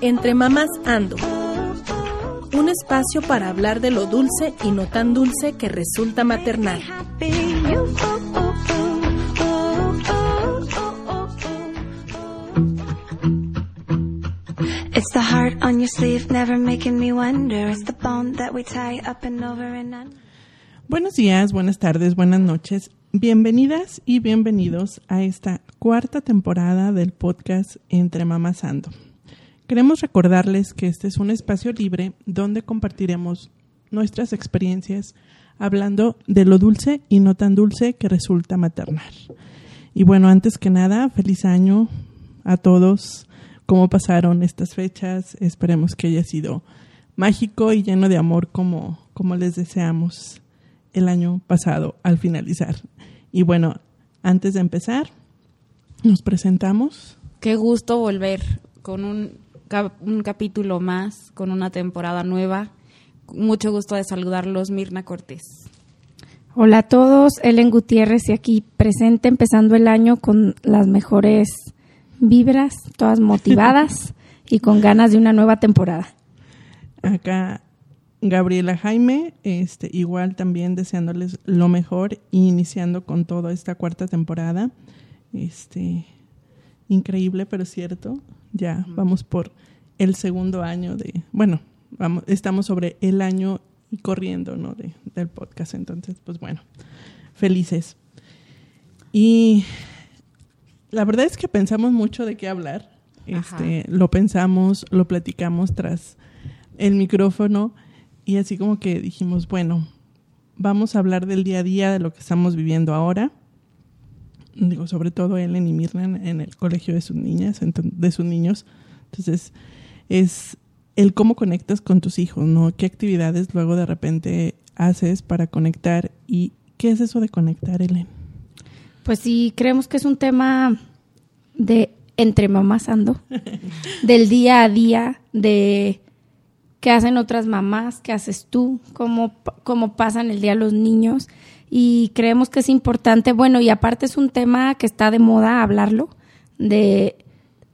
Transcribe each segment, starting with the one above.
Entre mamás ando. Un espacio para hablar de lo dulce y no tan dulce que resulta maternal. It's the heart on your sleeve, never making me wonder. It's the bone that we tie up and over and under. Buenos días, buenas tardes, buenas noches. Bienvenidas y bienvenidos a esta cuarta temporada del podcast Entre Mamás Ando. Queremos recordarles que este es un espacio libre donde compartiremos nuestras experiencias hablando de lo dulce y no tan dulce que resulta maternar. Y bueno, antes que nada, feliz año a todos. ¿Cómo pasaron estas fechas? Esperemos que haya sido mágico y lleno de amor como, como les deseamos el año pasado al finalizar. Y bueno, antes de empezar, nos presentamos. Qué gusto volver con un, cap- un capítulo más, con una temporada nueva. Mucho gusto de saludarlos, Mirna Cortés. Hola a todos, Ellen Gutiérrez y aquí presente empezando el año con las mejores vibras, todas motivadas y con ganas de una nueva temporada. Acá Gabriela Jaime, este, igual también deseándoles lo mejor y iniciando con toda esta cuarta temporada. Este, increíble, pero cierto. Ya vamos por el segundo año de, bueno, vamos, estamos sobre el año y corriendo, ¿no? De, del podcast. Entonces, pues bueno, felices. Y la verdad es que pensamos mucho de qué hablar. Este, lo pensamos, lo platicamos tras el micrófono y así como que dijimos, bueno, vamos a hablar del día a día, de lo que estamos viviendo ahora. Digo, sobre todo Ellen y Mirna en, el colegio de sus niñas, de sus niños. Entonces, es el cómo conectas con tus hijos, ¿no? ¿Qué actividades luego de repente haces para conectar? ¿Y qué es eso de conectar, Ellen? Pues sí, creemos que es un tema de entre mamás ando, del día a día, de qué hacen otras mamás, qué haces tú, cómo, cómo pasan el día los niños. Y creemos que es importante, bueno, y aparte es un tema que está de moda hablarlo, de,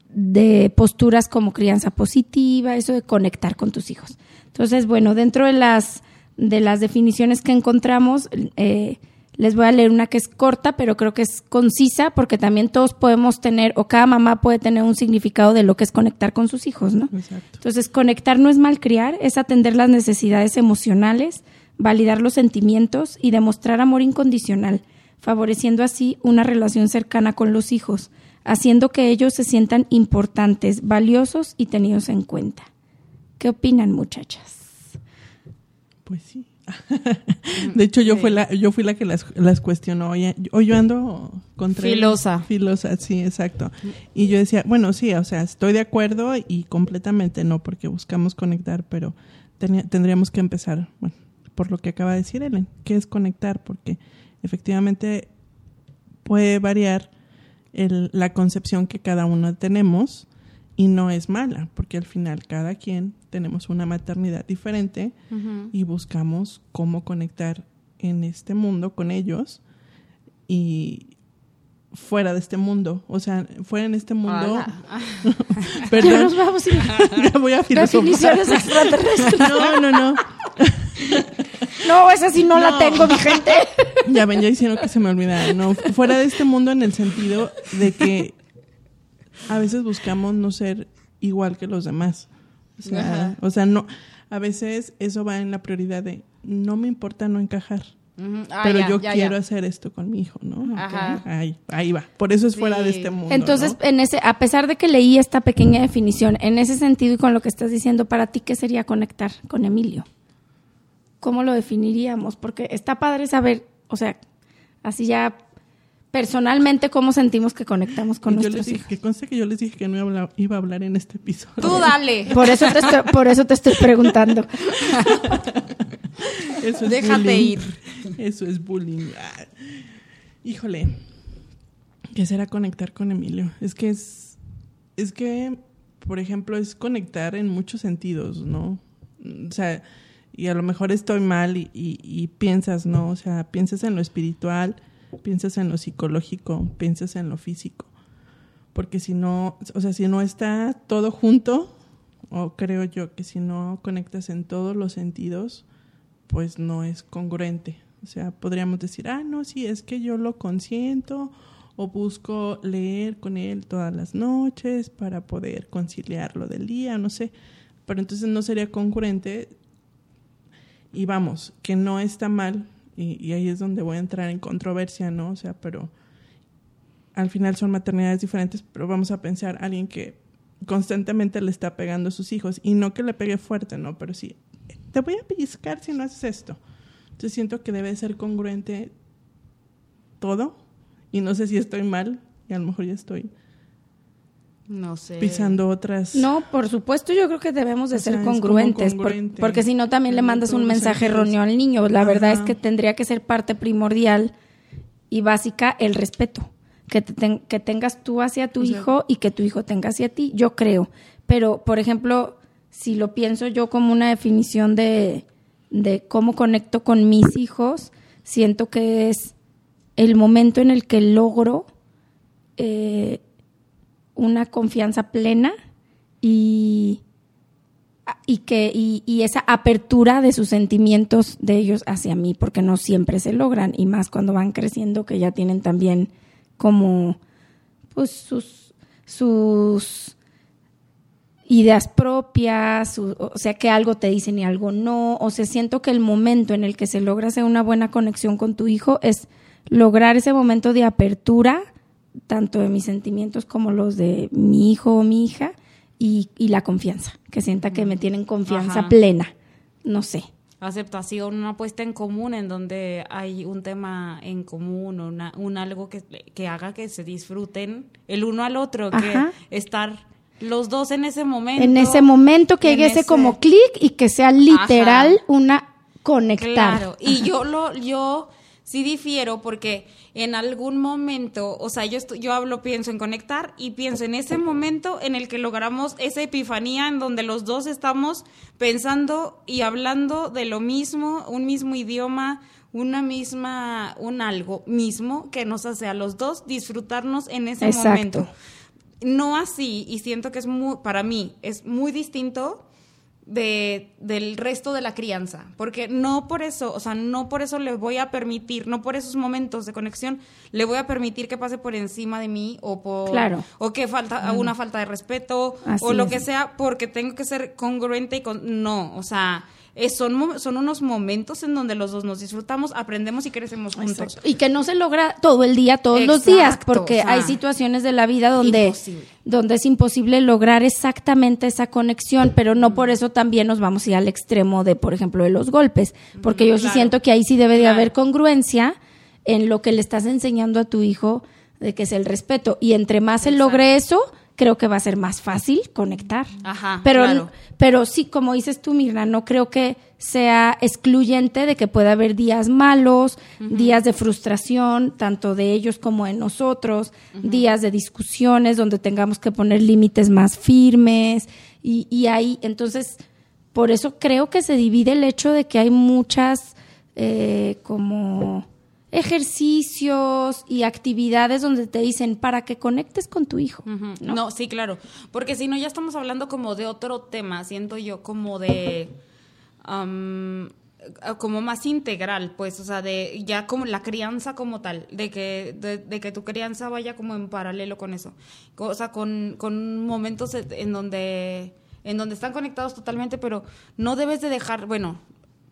de posturas como crianza positiva, eso de conectar con tus hijos. Entonces, bueno, dentro de las, de las definiciones que encontramos, eh, les voy a leer una que es corta, pero creo que es concisa, porque también todos podemos tener, o cada mamá puede tener un significado de lo que es conectar con sus hijos, ¿no? Exacto. Entonces, conectar no es malcriar, es atender las necesidades emocionales, validar los sentimientos y demostrar amor incondicional, favoreciendo así una relación cercana con los hijos, haciendo que ellos se sientan importantes, valiosos y tenidos en cuenta. ¿Qué opinan, muchachas? Pues sí. De hecho, yo fui la, yo fui la que las, las cuestionó. Yo- hoy yo ando contra él. Filosa. Filosa, sí, exacto. Y yo decía, bueno, sí, o sea, estoy de acuerdo y completamente no, porque buscamos conectar, pero tenía- tendríamos que empezar, bueno, por lo que acaba de decir Ellen, que es conectar, porque efectivamente puede variar el- la concepción que cada uno tenemos y no es mala, porque al final cada quien tenemos una maternidad diferente y buscamos cómo conectar en este mundo con ellos y fuera de este mundo, o sea, fuera en este mundo. Perdón, Ya nos vamos a ir ya voy a filosofar. definiciones extraterrestres. No, no, no. No, esa sí no, la tengo, mi gente. Ya ven, ya hicieron que se me olvidara. No, fuera de este mundo en el sentido de que a veces buscamos no ser igual que los demás. O sea, Ajá. o sea, no, a veces eso va en la prioridad de no me importa no encajar. Ah, pero ya, yo ya, quiero ya. hacer esto con mi hijo, ¿no? Ajá. Ahí, ahí va. Por eso es fuera de este mundo. Entonces, ¿no? en ese, a pesar de que leí esta pequeña definición, en ese sentido y con lo que estás diciendo, para ti, ¿qué sería conectar con Emilio? ¿Cómo lo definiríamos? Porque está padre saber, o sea, así ya personalmente cómo sentimos que conectamos con yo les nuestros dije, hijos. que conste que yo les dije que no iba a hablar, iba a hablar en este episodio. Tú dale. Por eso te estoy, por eso te estoy preguntando. Eso es Déjate bullying. ir. Eso es bullying. Ah. Híjole. ¿Qué será conectar con Emilio? Es que es. Es que, por ejemplo, es conectar en muchos sentidos, ¿no? O sea, y a lo mejor estoy mal y, y- piensas, ¿no? O sea, piensas en lo espiritual, piensas en lo psicológico, piensas en lo físico. porque si no, o sea, si no está todo junto, o creo yo que si no conectas en todos los sentidos, pues no es congruente. O sea, podríamos decir, ah, no, sí, es que yo lo consiento o busco leer con él todas las noches para poder conciliarlo del día, no sé, pero entonces no sería congruente y vamos, que no está mal, y, y ahí es donde voy a entrar en controversia, ¿no? O sea, pero al final son maternidades diferentes, pero vamos a pensar alguien que constantemente le está pegando a sus hijos y no que le pegue fuerte, ¿no? Pero sí, te voy a pellizcar si no haces esto. Entonces siento que debe ser congruente todo y no sé si estoy mal y a lo mejor ya estoy No sé. pisando otras. No, por supuesto, yo creo que debemos de O ser sea, congruentes, por- congruente porque si no también le mandas un mensaje erróneo al niño. La verdad es que tendría que ser parte primordial y básica el respeto, que, te ten- que tengas tú hacia tu O sea- hijo y que tu hijo tenga hacia ti, yo creo. Pero, por ejemplo, si lo pienso yo como una definición de, de cómo conecto con mis hijos, siento que es el momento en el que logro eh, una confianza plena y, y que y, esa apertura de sus sentimientos de ellos hacia mí porque no siempre se logran y más cuando van creciendo que ya tienen también como pues sus sus ideas propias, o sea que algo te dicen y algo no, o sea, siento que el momento en el que se logra hacer una buena conexión con tu hijo es lograr ese momento de apertura, tanto de mis sentimientos como los de mi hijo o mi hija, y, y la confianza, que sienta que me tienen confianza Ajá. plena, no sé. aceptación, una puesta en común en donde hay un tema en común o una, un algo que, que haga que se disfruten el uno al otro, Ajá. que estar los dos en ese momento. En ese momento que llegue ese ese- como clic y que sea literal Ajá. una conectar. Claro, y yo lo, yo sí difiero porque en algún momento, o sea, yo estoy- yo hablo, pienso en conectar y pienso en ese momento en el que logramos esa epifanía en donde los dos estamos pensando y hablando de lo mismo, un mismo idioma, una misma, un algo mismo que nos hace a los dos disfrutarnos en ese Exacto. momento. No así, y siento que es muy, para mí, es muy distinto de, del resto de la crianza, porque no por eso, o sea, no por eso le voy a permitir, no por esos momentos de conexión, le voy a permitir que pase por encima de mí o por Claro. o que falta una falta de respeto Así o lo es. que sea, porque tengo que ser congruente y con no, o sea, es- son son unos momentos en donde los dos nos disfrutamos, aprendemos y crecemos juntos. Y que no se logra todo el día, todos los días, porque o sea, hay situaciones de la vida donde, imposible. donde es imposible lograr exactamente esa conexión, pero no por eso también nos vamos a ir al extremo de, por ejemplo, de los golpes, porque yo sí siento que ahí sí debe de Claro. haber congruencia en lo que le estás enseñando a tu hijo de que es el respeto. Y entre más se logre eso, creo que va a ser más fácil conectar. Ajá, Pero, claro. pero sí, como dices tú, Mirna, no creo que sea excluyente de que pueda haber días malos, días de frustración, tanto de ellos como de nosotros, días de discusiones donde tengamos que poner límites más firmes. Y, y ahí, entonces, por eso creo que se divide el hecho de que hay muchas eh, como ejercicios y actividades donde te dicen para que conectes con tu hijo. ¿no? sí, claro. Porque si no, ya estamos hablando como de otro tema, siento yo, como de. am, como más integral, pues, o sea, de ya como la crianza como tal, de que, de, de que tu crianza vaya como en paralelo con eso. O sea, con, con momentos en donde, en donde están conectados totalmente, pero no debes de dejar, bueno,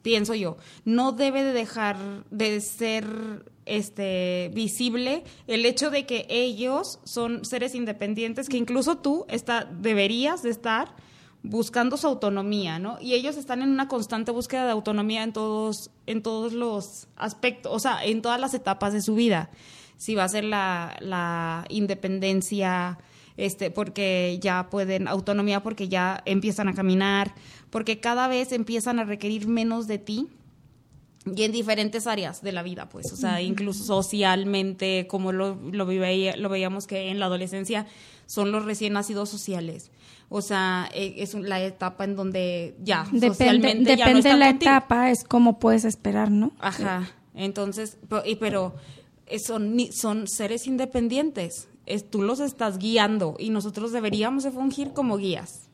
pienso yo, no debe de dejar de ser este visible el hecho de que ellos son seres independientes que incluso tú está, deberías de estar buscando su autonomía, ¿no? Y ellos están en una constante búsqueda de autonomía en todos en todos los aspectos, o sea, en todas las etapas de su vida. Si va a ser la, la independencia este, porque ya pueden, autonomía porque ya empiezan a caminar, porque cada vez empiezan a requerir menos de ti y en diferentes áreas de la vida, pues, o sea, incluso socialmente, como lo, lo, veía- lo veíamos que en la adolescencia son los recién nacidos sociales. O sea, eh, es la etapa en donde ya Depende, socialmente ya no depende la contigo. etapa, es como puedes esperar, ¿no? Ajá. Entonces, pero, y- pero eh, son, son seres independientes. Es, tú los estás guiando y nosotros deberíamos de fungir como guías.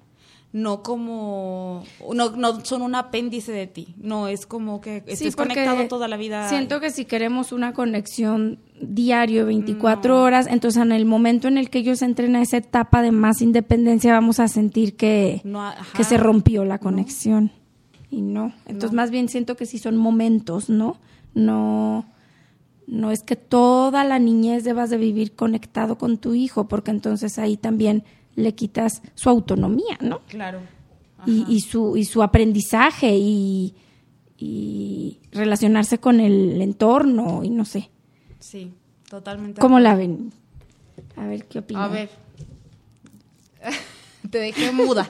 No como, no, no son un apéndice de ti, no es como que estés conectado toda la vida. Siento que si queremos una conexión diario, 24 horas, entonces en el momento en el que ellos entren a esa etapa de más independencia, vamos a sentir que, No, que se rompió la conexión. Y no. Entonces, más bien siento que sí son momentos, ¿no? No. No es que toda la niñez debas de vivir conectado con tu hijo, porque entonces ahí también le quitas su autonomía, ¿no? Claro. y, y su, y su aprendizaje y, y relacionarse con el entorno y no sé. Sí, totalmente. ¿Cómo la ven? A ver qué opinan. A ver. Te dejé muda.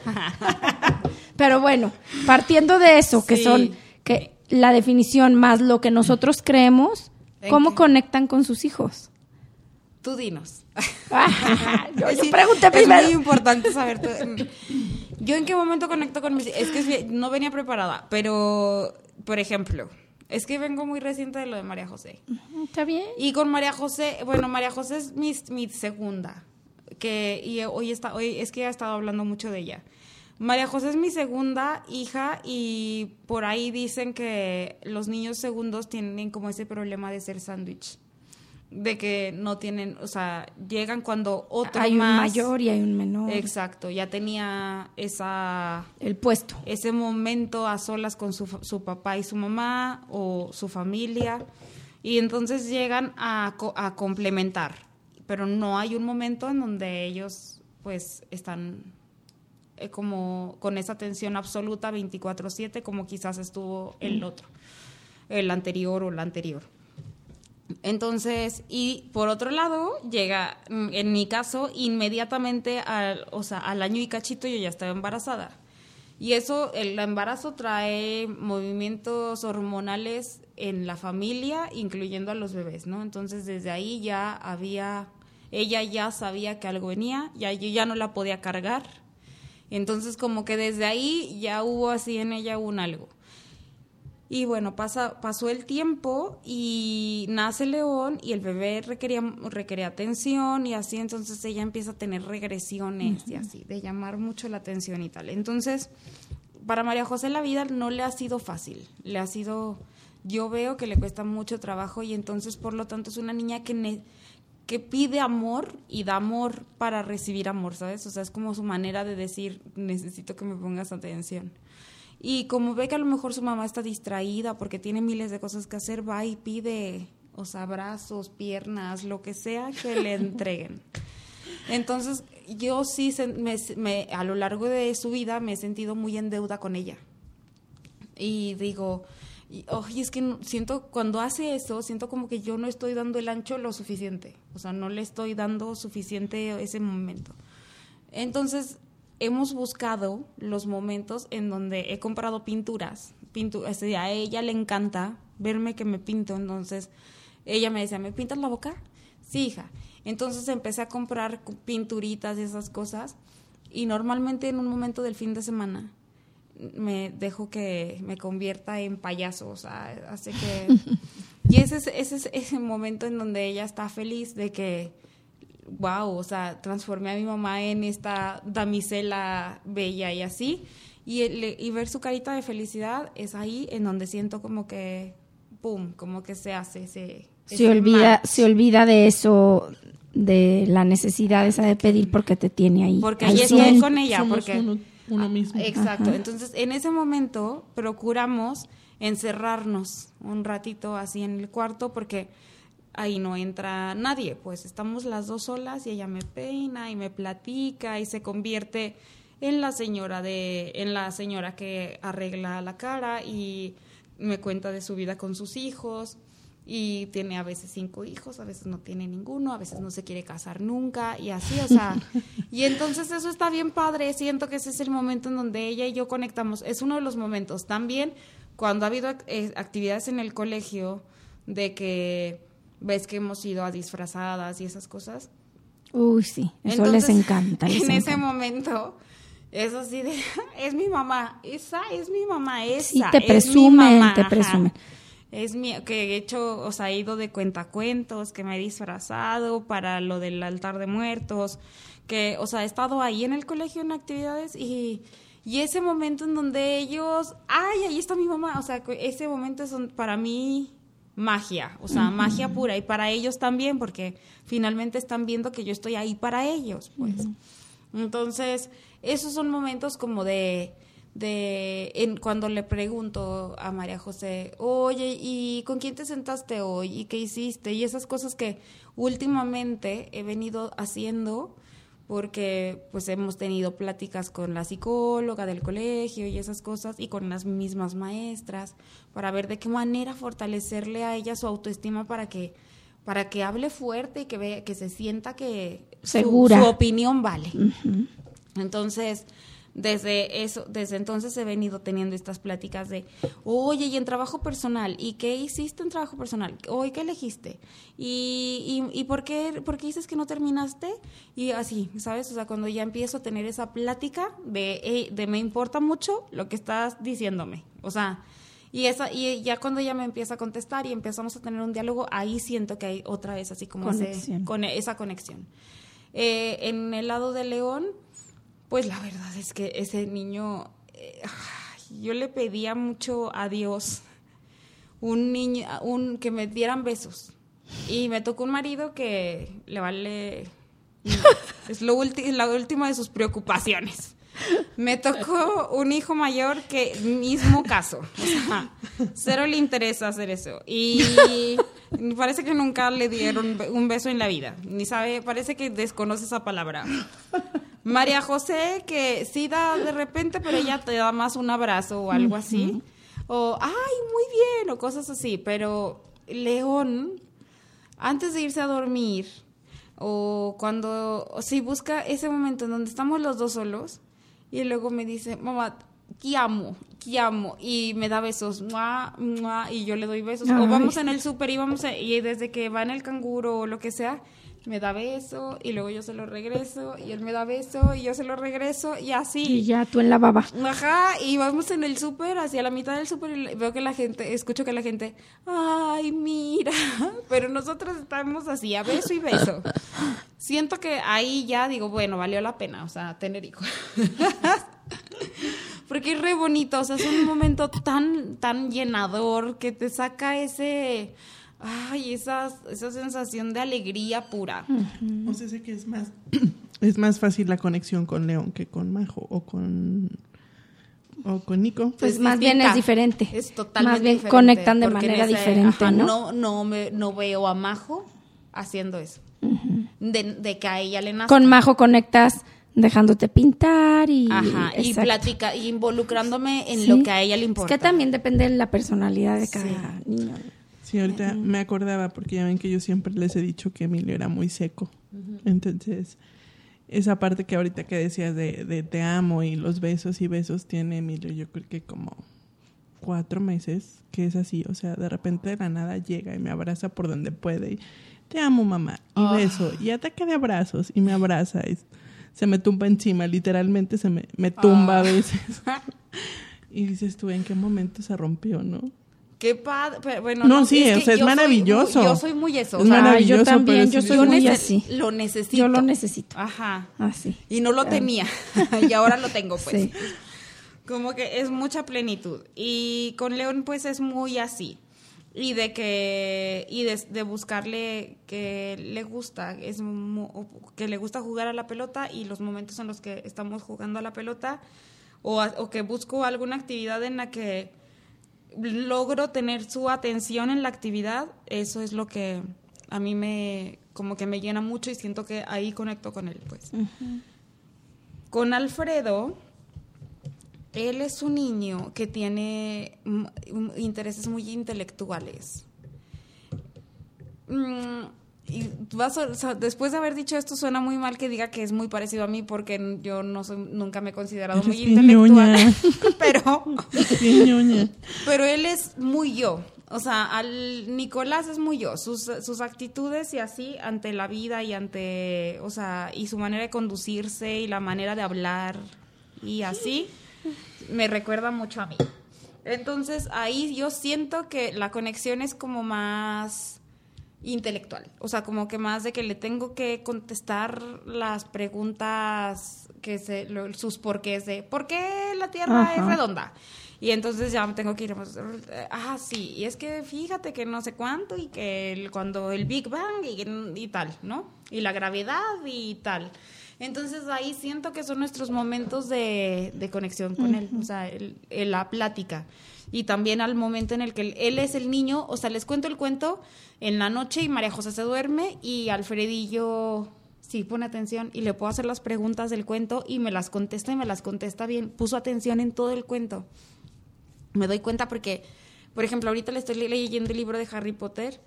Pero bueno, partiendo de eso, que son que la definición más lo que nosotros creemos, ¿En ¿cómo qué? conectan con sus hijos? Tú dinos. yo, yo Sí, pregunté Es muy importante saber. tú- Yo en qué momento conecto con mis... Es que es bien- no venía preparada, pero, por ejemplo, es que vengo muy reciente de lo de María José. Está bien. Y con María José, bueno, María José es mi, mi segunda, que y hoy está, hoy es que he estado hablando mucho de ella. María José es mi segunda hija y por ahí dicen que los niños segundos tienen como ese problema de ser sándwich, de que no tienen, o sea, llegan cuando otro hay un más- mayor y hay un menor. Exacto, ya tenía esa El puesto. ese momento a solas con su, su papá y su mamá o su familia y entonces llegan a, a complementar, pero no hay un momento en donde ellos pues están eh, como con esa atención absoluta 24/7 como quizás estuvo el otro, el anterior o la anterior. Entonces, y por otro lado, llega, mm, en mi caso, inmediatamente al, o sea, al año y cachito yo ya estaba embarazada. Y eso, el embarazo trae movimientos hormonales en la familia, incluyendo a los bebés, ¿no? Entonces, desde ahí ya había, ella ya sabía que algo venía, ya yo ya no la podía cargar. Entonces, como que desde ahí ya hubo así en ella un algo. Y bueno, pasa, pasó el tiempo y nace León y el bebé requería, requería atención y así, entonces ella empieza a tener regresiones y así, de llamar mucho la atención y tal. Entonces, para María José la vida no le ha sido fácil, le ha sido, yo veo que le cuesta mucho trabajo y entonces por lo tanto es una niña que, ne- que pide amor y da amor para recibir amor, ¿sabes? O sea, es como su manera de decir, necesito que me pongas atención. Y como ve que a lo mejor su mamá está distraída porque tiene miles de cosas que hacer, va y pide, o sea, brazos, piernas, lo que sea que le entreguen. Entonces, yo sí, me- a lo largo de su vida me he sentido muy en deuda con ella. Y digo, y, oh, y es que siento, cuando hace eso, siento como que yo no estoy dando el ancho lo suficiente. O sea, no le estoy dando suficiente ese momento. Entonces, hemos buscado los momentos en donde he comprado pinturas. Pintu a ella le encanta verme que me pinto. Entonces, ella me decía, ¿me pintas la boca? Sí, hija. Entonces empecé a comprar pinturitas y esas cosas. Y normalmente en un momento del fin de semana me dejo que me convierta en payaso. O sea, hace que... y ese es, ese es ese momento en donde ella está feliz de que wow, o sea, transformé a mi mamá en esta damisela bella y así. Y, el- y ver su carita de felicidad es ahí en donde siento como que, pum, como que se hace ese... Se ese olvida, match. se olvida de eso, de la necesidad esa de pedir porque te tiene ahí. Porque ahí estoy 100. con ella, Somos porque... uno, uno mismo. Exacto. Ajá. Entonces, en ese momento procuramos encerrarnos un ratito así en el cuarto porque ahí no entra nadie. Pues estamos las dos solas y ella me peina y me platica y se convierte en la señora de en la señora que arregla la cara y me cuenta de su vida con sus hijos y tiene a veces cinco hijos, a veces no tiene ninguno, a veces no se quiere casar nunca y así, o sea, y entonces eso está bien padre, siento que ese es el momento en donde ella y yo conectamos, es uno de los momentos. También cuando ha habido eh, actividades en el colegio de que ves que hemos ido a disfrazadas y esas cosas, Uy, sí, eso entonces, les encanta. les en ese momento, es así de, es mi mamá, esa es mi mamá, esa Sí, te es mi presumen, mamá", te ajá. Es mi, que he hecho, o sea, he ido de cuentacuentos, que me he disfrazado para lo del altar de muertos, que, o sea, he estado ahí en el colegio en actividades y, y ese momento en donde ellos, ay, ahí está mi mamá, o sea, ese momento es para mí magia, o sea, magia pura y para ellos también, porque finalmente están viendo que yo estoy ahí para ellos, pues. Entonces, esos son momentos como de, de en, cuando le pregunto a María José, oye, ¿y con quién te sentaste hoy? ¿Y qué hiciste? Y esas cosas que últimamente he venido haciendo porque pues hemos tenido pláticas con la psicóloga del colegio y esas cosas y con las mismas maestras para ver de qué manera fortalecerle a ella su autoestima para que para que hable fuerte y que vea que se sienta que su- Segura. su opinión vale. Entonces, desde eso, desde entonces he venido teniendo estas pláticas de, oye, y en trabajo personal, ¿y qué hiciste en trabajo personal? Hoy, ¿qué elegiste? ¿Y, y, y por, qué, por qué dices que no terminaste? Y así, ¿sabes? O sea, cuando ya empiezo a tener esa plática de, "Ey, de me importa mucho lo que estás diciéndome. O sea, y, esa, y ya cuando ella me empieza a contestar y empezamos a tener un diálogo, ahí siento que hay otra vez así como ese- Conexión. con esa conexión. Eh, en el lado de León, pues la verdad es que ese niño, eh, yo le pedía mucho a Dios un niño, un que me dieran besos. Y me tocó un marido que le vale, es lo la última de sus preocupaciones. Me tocó un hijo mayor que mismo caso. O sea, cero le interesa hacer eso. Y parece que nunca le dieron un beso en la vida. Ni sabe, parece que desconoce esa palabra. María José, que sí da de repente, pero ella te da más un abrazo o algo así. O, ay, muy bien, o cosas así. Pero León, antes de irse a dormir, o cuando, o si busca ese momento en donde estamos los dos solos, y luego me dice, mamá, te amo, te amo, y me da besos, mua, mua, y yo le doy besos. O vamos en el súper y vamos, a- y desde que va en el canguro o lo que sea, me da beso, y luego yo se lo regreso, y él me da beso, y yo se lo regreso, y así. Y ya tú en la baba. Ajá, y vamos en el súper, hacia la mitad del súper, y veo que la gente, escucho que la gente, ay, mira, pero nosotros estamos así, a beso y beso. Siento que ahí ya digo, bueno, valió la pena, o sea, tener hijos. Porque es re bonito, o sea, es un momento tan, tan llenador que te saca ese, ay, esa, esa sensación de alegría pura. O sea, sé que es más, es más fácil la conexión con León que con Majo o con, o con Nico. Pues Es más bien es diferente. Es totalmente Más bien diferente, conectan de manera ese- diferente, ajá, ¿no? No, no, me, no veo a Majo haciendo eso. de, de que a ella le nazca. Con Majo conectas dejándote pintar y... Ajá, y platica, y involucrándome en Sí. lo que a ella le importa. Es que también depende de la personalidad de cada niño. Sí, ahorita me acordaba porque ya ven que yo siempre les he dicho que Emilio era muy seco. Entonces, esa parte que ahorita que decías de, de te amo y los besos y besos tiene Emilio, yo creo que como cuatro meses que es así. O sea, de repente de la nada llega y me abraza por donde puede. Y, te amo, mamá. Y Ah. beso. Y ataque de abrazos. Y me abraza. Y se me tumba encima. Literalmente se me, me tumba Ah. a veces. y dices tú, ¿en qué momento se rompió, no? Qué padre, pero bueno. No, sí, que o sea, es soy maravilloso. yo soy muy eso. Es o sea, maravilloso, yo también, pero yo soy muy nece- así. lo necesito. Yo lo necesito. Ajá. Así. Y no lo tenía. y ahora lo tengo, pues. Sí. Como que es mucha plenitud. Y con León, pues es muy así. Y de que. Y de, de buscarle que le gusta. Es que le gusta jugar a la pelota y los momentos en los que estamos jugando a la pelota. O, a- o que busco alguna actividad en la que logro tener su atención en la actividad. Eso es lo que a mí me. Como que me llena mucho y siento que ahí conecto con él, pues. Con Alfredo, él es un niño que tiene intereses muy intelectuales. Mm, y vas a- o sea, después de haber dicho esto, suena muy mal que diga que es muy parecido a mí porque yo no soy, nunca me he considerado Eres muy intelectual. pero, pero él es muy yo. O sea, al Nicolás es muy yo. Sus, sus actitudes y así ante la vida y ante, o sea, y su manera de conducirse y la manera de hablar y así, me recuerda mucho a mí. Entonces ahí yo siento que la conexión es como más intelectual, o sea, como que más de que le tengo que contestar las preguntas que se, lo- sus porqués de ¿por qué la Tierra es redonda? Y entonces ya tengo que ir, pues, ah, sí, y es que fíjate que no sé cuánto y que el- cuando el Big Bang y, y tal, ¿no? Y la gravedad y tal. Entonces ahí siento que son nuestros momentos de, de conexión con él, o sea, el- el- la plática. Y también al momento en el que él, es el niño, o sea, les cuento el cuento en la noche y María José se duerme y Alfredillo sí pone atención y le puedo hacer las preguntas del cuento y me las contesta y me las contesta bien. Puso atención en todo el cuento me doy cuenta porque, por ejemplo, ahorita le estoy le- leyendo el libro de Harry Potter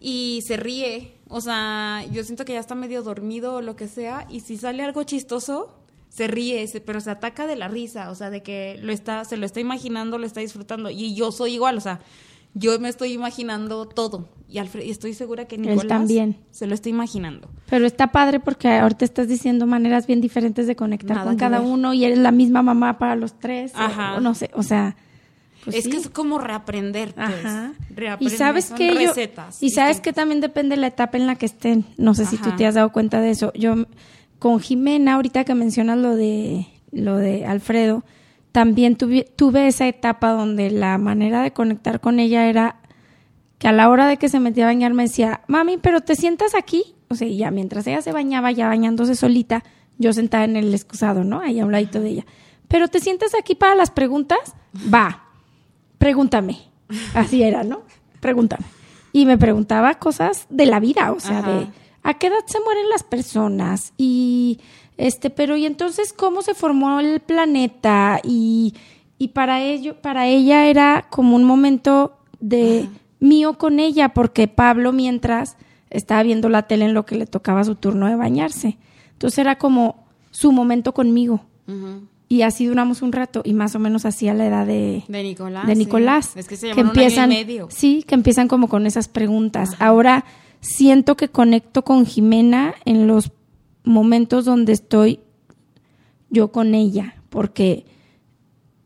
y se ríe. O sea, yo siento que ya está medio dormido o lo que sea y si sale algo chistoso, se ríe, se- pero se ataca de la risa, o sea, de que lo está, se lo está imaginando, lo está disfrutando. Y yo soy igual, o sea, yo me estoy imaginando todo. Y, Alfred, y estoy segura que Nicolás también. se lo está imaginando. Pero está padre porque ahorita estás diciendo maneras bien diferentes de conectar Nada con cada ver. uno y eres la misma mamá para los tres. Ajá. O, no sé, o sea. pues es sí. que es como reaprender, pues. Ajá. Y Reaprender, sabes son que yo, recetas y sabes que también depende de la etapa en la que estén. No sé si tú te has dado cuenta de eso. Yo con Jimena, ahorita que mencionas lo de lo de Alfredo, también tuve, tuve esa etapa donde la manera de conectar con ella era que a la hora de que se metía a bañar me decía, mami, pero te sientas aquí. O sea, ya mientras ella se bañaba, ya bañándose solita, yo sentada en el excusado, ¿no? Ahí a un ladito de ella. Pero te sientas aquí para las preguntas, va, pregúntame. Así era, ¿no? Pregúntame. Y me preguntaba cosas de la vida, o sea, de a qué edad se mueren las personas y este, pero y entonces cómo se formó el planeta y, y para ello, para ella era como un momento de mío con ella, porque Pablo mientras estaba viendo la tele en lo que le tocaba su turno de bañarse. Entonces era como su momento conmigo. Y así duramos un rato y más o menos así a la edad de, De Nicolás. de sí. Nicolás. Es que se llaman un año y medio. Sí, que empiezan como con esas preguntas. Ahora siento que conecto con Jimena en los momentos donde estoy yo con ella, porque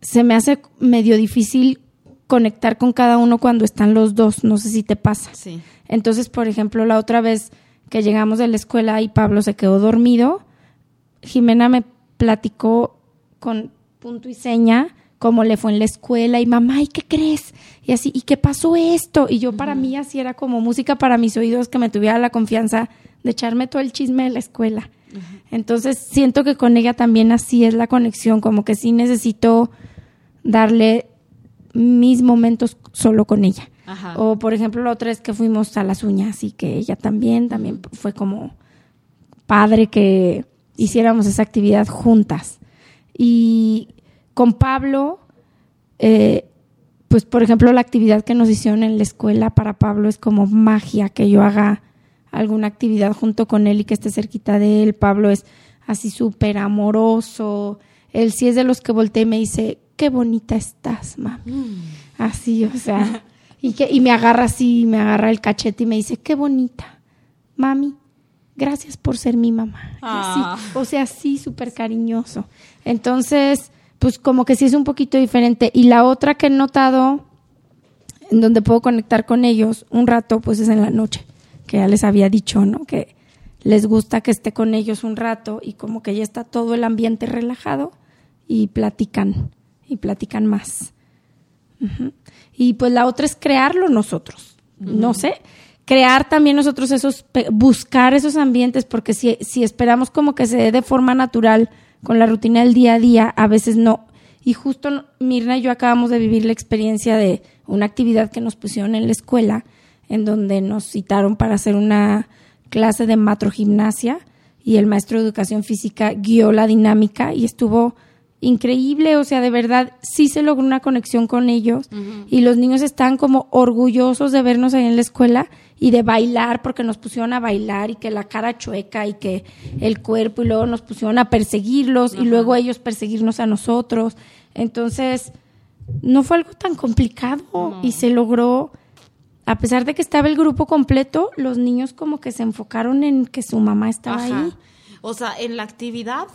se me hace medio difícil conectar con cada uno cuando están los dos. No sé si te pasa. Sí. Entonces, por ejemplo, la otra vez que llegamos de la escuela y Pablo se quedó dormido, Jimena me platicó con punto y seña cómo le fue en la escuela y mamá, ¿y qué crees? Y así, ¿y qué pasó esto? Y yo para mí así era como música para mis oídos que me tuviera la confianza de echarme todo el chisme de la escuela. Entonces siento que con ella también así es la conexión, como que sí necesito darle mis momentos solo con ella. Ajá. O por ejemplo la otra vez que fuimos a las uñas y que ella también, también fue como padre que hiciéramos esa actividad juntas. Y con Pablo, eh, pues por ejemplo la actividad que nos hicieron en la escuela para Pablo es como magia que yo haga alguna actividad junto con él y que esté cerquita de él. Pablo es así súper amoroso. Él sí es de los que voltea y me dice, qué bonita estás, mami. Así, o sea, y, que, y me agarra así, me agarra el cachete y me dice, qué bonita, mami, gracias por ser mi mamá. Y Ah. así, o sea, sí, súper cariñoso. Entonces, pues como que sí es un poquito diferente. Y la otra que he notado, en donde puedo conectar con ellos un rato, pues es en la noche, que ya les había dicho, ¿no? Que les gusta que esté con ellos un rato y como que ya está todo el ambiente relajado y platican, y platican más. Y pues la otra es crearlo nosotros. No sé, crear también nosotros esos, buscar esos ambientes, porque si, si esperamos como que se dé de forma natural con la rutina del día a día, a veces no. Y justo Mirna y yo acabamos de vivir la experiencia de una actividad que nos pusieron en la escuela, en donde nos citaron para hacer una clase de matrogimnasia y el maestro de educación física guió la dinámica y estuvo increíble, o sea, de verdad sí se logró una conexión con ellos y los niños están como orgullosos de vernos ahí en la escuela y de bailar porque nos pusieron a bailar y que la cara chueca y que el cuerpo y luego nos pusieron a perseguirlos y luego ellos perseguirnos a nosotros. Entonces, no fue algo tan complicado y se logró a pesar de que estaba el grupo completo, los niños como que se enfocaron en que su mamá estaba Ajá. ahí. O sea, en la actividad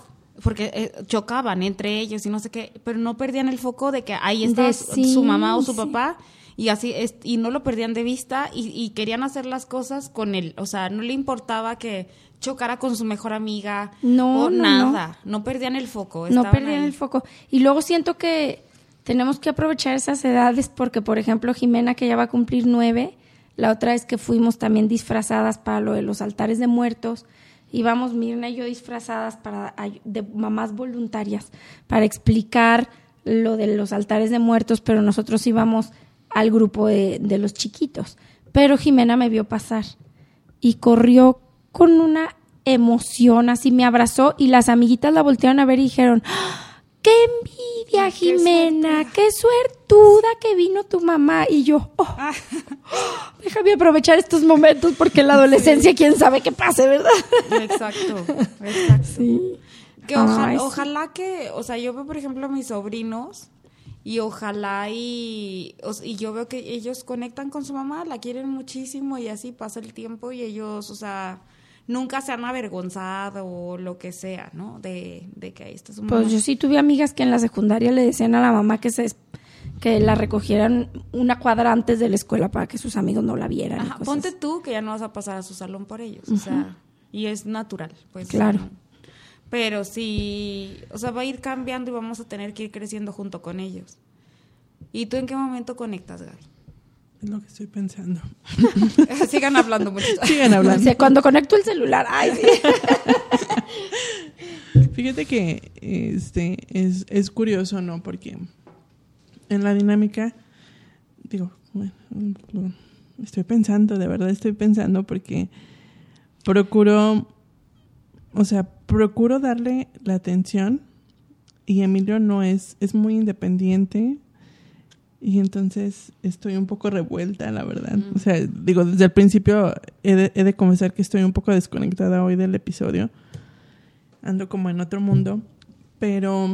porque eh, chocaban entre ellos y no sé qué, pero no perdían el foco de que ahí está su, sí, su mamá o su sí. papá y así es, y no lo perdían de vista y, y querían hacer las cosas con él, o sea, no le importaba que chocara con su mejor amiga No, o no, nada, no. perdían el foco, no perdían ahí. el foco. Y luego siento que tenemos que aprovechar esas edades porque, por ejemplo, Jimena, que ya va a cumplir nueve, la otra vez que fuimos también disfrazadas para lo de los altares de muertos, íbamos Mirna y yo disfrazadas para de mamás voluntarias para explicar lo de los altares de muertos, pero nosotros íbamos al grupo de, de los chiquitos. Pero Jimena me vio pasar y corrió con una emoción, así me abrazó y las amiguitas la voltearon a ver y dijeron, ¡Ah! ¡Qué envidia, Jimena! ¡Qué suertuda que vino tu mamá! Y yo, "Oh, Ah. déjame aprovechar estos momentos porque en la adolescencia quién sabe qué pase, ¿verdad? Exacto, exacto. Sí. Que ojalá, Ay, sí. ojalá que, o sea, yo veo, por ejemplo, a mis sobrinos y ojalá y, y yo veo que ellos conectan con su mamá, la quieren muchísimo y así pasa el tiempo y ellos, o sea, nunca se han avergonzado o lo que sea, ¿no? De, de que ahí está su mamá. Pues yo sí tuve amigas que en la secundaria le decían a la mamá que se que la recogieran una cuadra antes de la escuela para que sus amigos no la vieran. Ajá, ponte tú que ya no vas a pasar a su salón por ellos, o sea, y es natural, pues. Claro. Pero sí, o sea, va a ir cambiando y vamos a tener que ir creciendo junto con ellos. ¿Y tú en qué momento conectas, Gaby? Es lo que estoy pensando. Sigan hablando muchachos. Sigan O hablando. sea, cuando conecto el celular, ay, sí. Fíjate que este es, es curioso, ¿no? Porque en la dinámica, digo, bueno, estoy pensando, de verdad estoy pensando porque procuro, o sea, procuro darle la atención y Emilio no es, es muy independiente y entonces estoy un poco revuelta, la verdad. O sea, digo, desde el principio he de, he de confesar que estoy un poco desconectada hoy del episodio ando como en otro mundo, pero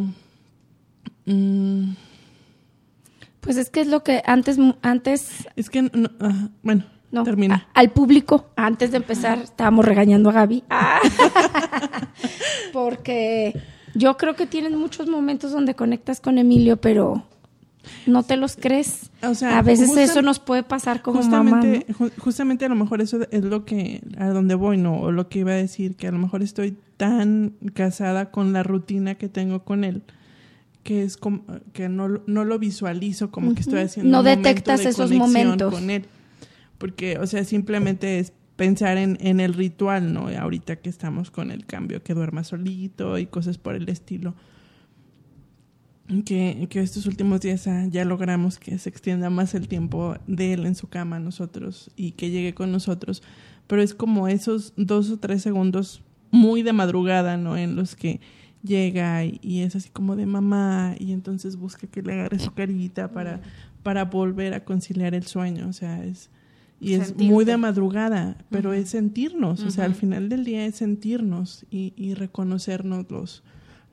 mm, Pues es que es lo que antes, antes es que, no- ajá, bueno, no, termina. a- al público, antes de empezar, estábamos regañando a Gaby. Ah. Porque yo creo que tienes muchos momentos donde conectas con Emilio, pero no te los crees. O sea, a veces justa- eso nos puede pasar como mamá. justamente, ¿no? ju- justamente a lo mejor eso es lo que, a donde voy, ¿no? O lo que iba a decir, que a lo mejor estoy tan casada con la rutina que tengo con él, que es como, que no, lo- no lo visualizo como que estoy haciendo No un momento detectas de esos momentos. con él. Porque, o sea, simplemente es pensar en, en el ritual, ¿no? Ahorita que estamos con el cambio, que duerma solito y cosas por el estilo. Que, que estos últimos días ah, ya logramos que se extienda más el tiempo de él en su cama a nosotros y que llegue con nosotros. Pero es como esos dos o tres segundos muy de madrugada, ¿no? En los que llega y, y es así como de mamá y entonces busca que le agarre su carita para, para volver a conciliar el sueño. O sea, es... Y es Sentirte. muy de madrugada, pero es sentirnos. O sea, al final del día es sentirnos y, y reconocernos los,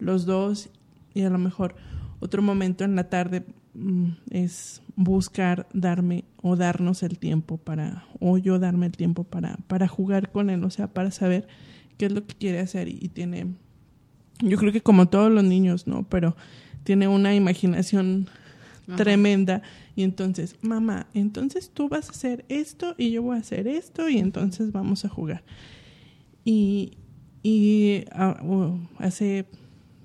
los dos y a lo mejor otro momento en la tarde mm, es buscar darme o darnos el tiempo para, o yo darme el tiempo para, para jugar con él, o sea, para saber qué es lo que quiere hacer y, y tiene, yo creo que como todos los niños, ¿no? Pero tiene una imaginación tremenda y entonces, mamá, entonces tú vas a hacer esto y yo voy a hacer esto y entonces vamos a jugar. Y, y ah, hace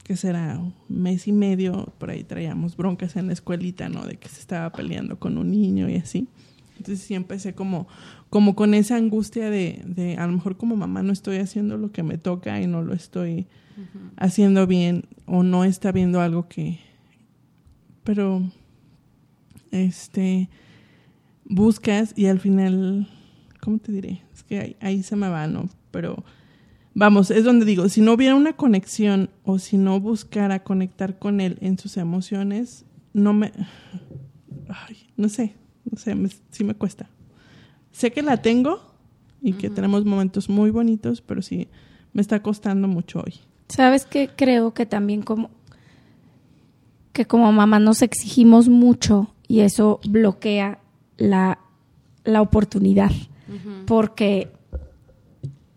que será un mes y medio, por ahí traíamos broncas en la escuelita, ¿no? De que se estaba peleando con un niño y así. Entonces sí empecé como, como con esa angustia de, de a lo mejor como mamá no estoy haciendo lo que me toca y no lo estoy haciendo bien o no está viendo algo que... Pero, este, buscas y al final, ¿cómo te diré? Es que ahí, ahí se me va, ¿no? Pero vamos, es donde digo, si no hubiera una conexión o si no buscara conectar con él en sus emociones, no me... Ay, no sé, no sé, me, sí me cuesta. Sé que la tengo y que tenemos momentos muy bonitos, pero sí me está costando mucho hoy. ¿Sabes qué? Creo que también como que como mamá nos exigimos mucho y eso bloquea la, la oportunidad. Porque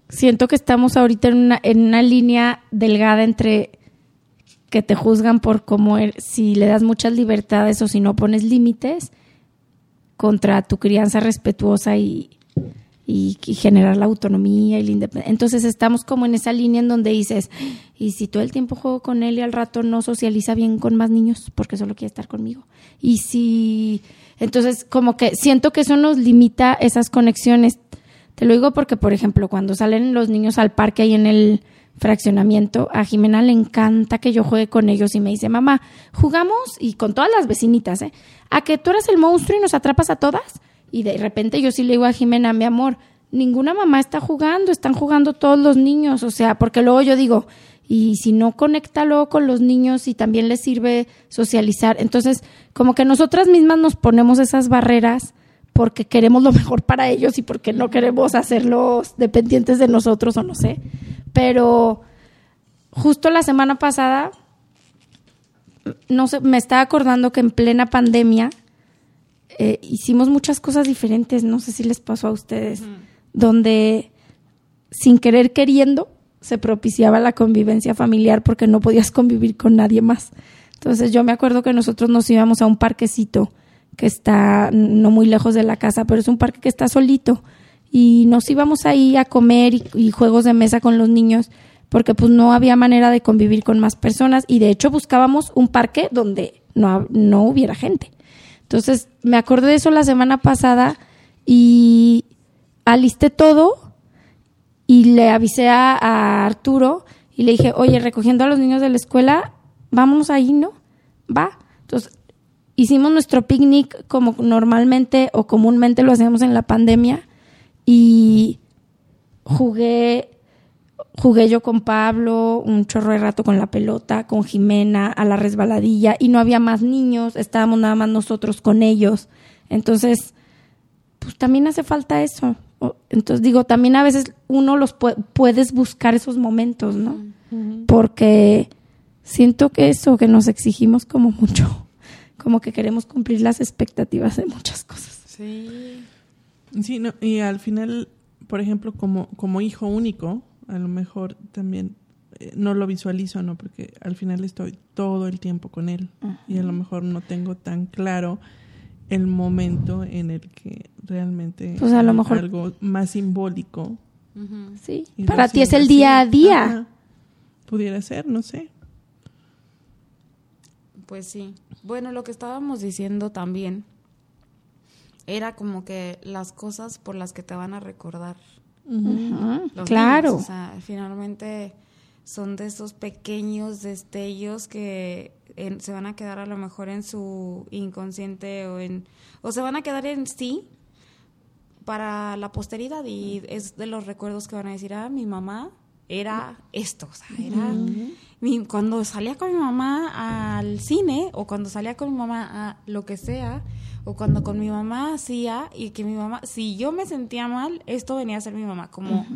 siento que estamos ahorita en una, en una línea delgada entre que te juzgan por cómo er- si le das muchas libertades o si no pones límites contra tu crianza respetuosa y, y, y generar la autonomía y la independencia. Entonces estamos como en esa línea en donde dices, y si todo el tiempo juego con él y al rato no socializa bien con más niños porque solo quiere estar conmigo. Y si, entonces como que siento que eso nos limita esas conexiones. Te lo digo porque, por ejemplo, cuando salen los niños al parque ahí en el fraccionamiento, a Jimena le encanta que yo juegue con ellos y me dice, mamá, jugamos y con todas las vecinitas, ¿eh? A que tú eres el monstruo y nos atrapas a todas. Y de repente yo sí le digo a Jimena, mi amor, ninguna mamá está jugando, están jugando todos los niños, o sea, porque luego yo digo, y si no conecta luego con los niños y también les sirve socializar, entonces como que nosotras mismas nos ponemos esas barreras porque queremos lo mejor para ellos y porque no queremos hacerlos dependientes de nosotros o no sé, pero justo la semana pasada no sé, me estaba acordando que en plena pandemia eh, hicimos muchas cosas diferentes, no sé si les pasó a ustedes, donde sin querer queriendo se propiciaba la convivencia familiar porque no podías convivir con nadie más. Entonces yo me acuerdo que nosotros nos íbamos a un parquecito que está no muy lejos de la casa, pero es un parque que está solito y nos íbamos ahí a comer y, juegos de mesa con los niños porque pues no había manera de convivir con más personas y de hecho buscábamos un parque donde no, no hubiera gente. Entonces me acordé de eso la semana pasada y alisté todo y le avisé a, a Arturo y le dije, oye, recogiendo a los niños de la escuela, vámonos ahí, ¿no? Va. Entonces hicimos nuestro picnic como normalmente o comúnmente lo hacemos en la pandemia y jugué jugué yo con Pablo un chorro de rato con la pelota, con Jimena, a la resbaladilla, y no había más niños, estábamos nada más nosotros con ellos. Entonces, pues también hace falta eso. Entonces digo, también a veces uno los pu- puedes buscar esos momentos, ¿no? Porque siento que eso, que nos exigimos como mucho, como que queremos cumplir las expectativas de muchas cosas. Sí. Sí, no, y al final, por ejemplo, como, como hijo único, a lo mejor también eh, no lo visualizo, ¿no? Porque al final estoy todo el tiempo con él y a lo mejor no tengo tan claro el momento en el que realmente Pues a lo mejor- algo más simbólico. Sí. Para ti es el día a día. Ajá. Pudiera ser, no sé. Pues sí. Bueno, lo que estábamos diciendo también era como que las cosas por las que te van a recordar. Claro. niños. O sea, finalmente son de esos pequeños destellos que en- se van a quedar a lo mejor en su inconsciente o en o se van a quedar en sí para la posteridad y es de los recuerdos que van a decir, ah, mi mamá era esto, o sea, era mi- cuando salía con mi mamá al cine o cuando salía con mi mamá a lo que sea o cuando con mi mamá hacía y que mi mamá, si yo me sentía mal, esto venía a ser mi mamá, como,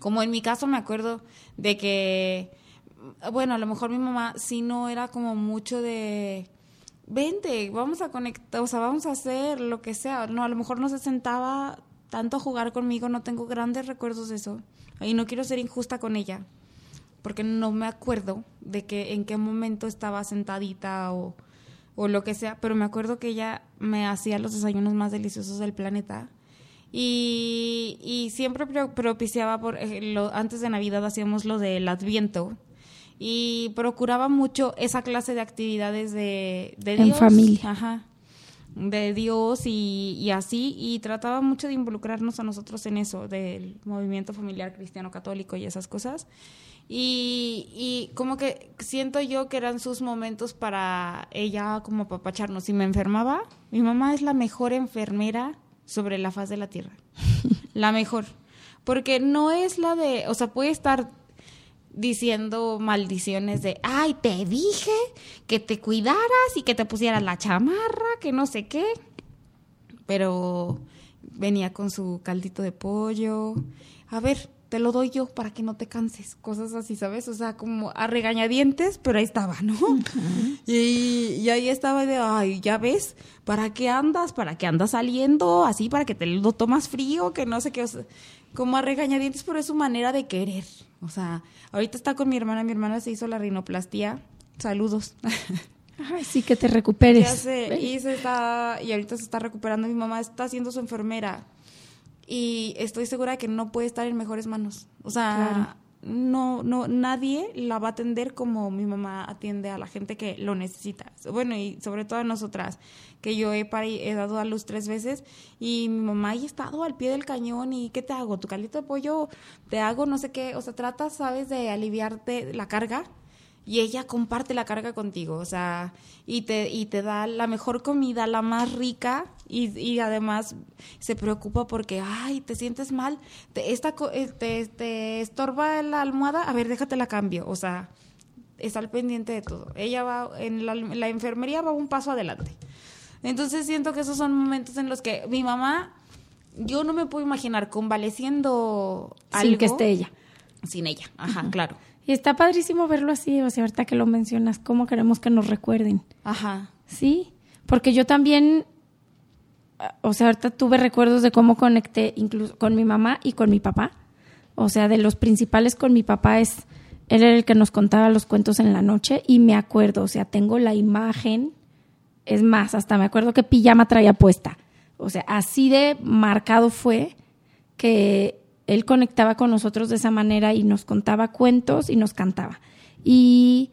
como en mi caso me acuerdo de que, bueno, a lo mejor mi mamá sí no era como mucho de, vente, vamos a conectar, o sea, vamos a hacer lo que sea, no, a lo mejor no se sentaba tanto a jugar conmigo, no tengo grandes recuerdos de eso, y no quiero ser injusta con ella, porque no me acuerdo de que en qué momento estaba sentadita o, o lo que sea, pero me acuerdo que ella me hacía los desayunos más deliciosos del planeta. Y, y siempre pro- propiciaba, por eh, lo, antes de Navidad hacíamos lo del Adviento, y procuraba mucho esa clase de actividades de, de En Dios. familia. Ajá. De Dios y, y así, y trataba mucho de involucrarnos a nosotros en eso, del movimiento familiar cristiano católico y esas cosas. Y, y como que siento yo que eran sus momentos para ella como papacharnos. Si me enfermaba, mi mamá es la mejor enfermera sobre la faz de la tierra. la mejor. Porque no es la de, o sea, puede estar diciendo maldiciones de, ay, te dije que te cuidaras y que te pusieras la chamarra, que no sé qué. Pero venía con su caldito de pollo. A ver, te lo doy yo para que no te canses. Cosas así, ¿sabes? O sea, como a regañadientes, pero ahí estaba, ¿no? y, y ahí estaba de, ay, ya ves, ¿para qué andas? ¿Para qué andas saliendo? Así, para que te lo tomas frío, que no sé qué. o sea, como a regañadientes, pero es su manera de querer. O sea, ahorita está con mi hermana. Mi hermana se hizo la rinoplastia Saludos. Ay, sí, que te recuperes. Ya sé, y se está, y ahorita se está recuperando. Mi mamá está haciendo su enfermera. Y estoy segura de que no puede estar en mejores manos. O sea, no, no, nadie la va a atender como mi mamá atiende a la gente que lo necesita. Bueno, y sobre todo a nosotras, que yo he, he dado a luz tres veces y mi mamá ha estado al pie del cañón y ¿qué te hago? ¿Tu caldito de pollo? ¿Te hago no sé qué? O sea, tratas, ¿sabes?, de aliviarte la carga y ella comparte la carga contigo, o sea, y te, y te da la mejor comida, la más rica, y, y además se preocupa porque, ay, te sientes mal, te, esta, eh, te, te estorba la almohada, a ver, déjate la cambio, o sea, está al pendiente de todo. Ella va, en la, la enfermería va un paso adelante. Entonces siento que esos son momentos en los que mi mamá, yo no me puedo imaginar convaleciendo Sin algo que esté ella. Sin ella, ajá, claro. Y está padrísimo verlo así, o sea, ahorita que lo mencionas, cómo queremos que nos recuerden. Ajá. Sí, porque yo también, o sea, ahorita tuve recuerdos de cómo conecté incluso con mi mamá y con mi papá. O sea, de los principales con mi papá es, él era el que nos contaba los cuentos en la noche y me acuerdo, o sea, tengo la imagen, es más, hasta me acuerdo que pijama traía puesta. O sea, así de marcado fue que él conectaba con nosotros de esa manera y nos contaba cuentos y nos cantaba. Y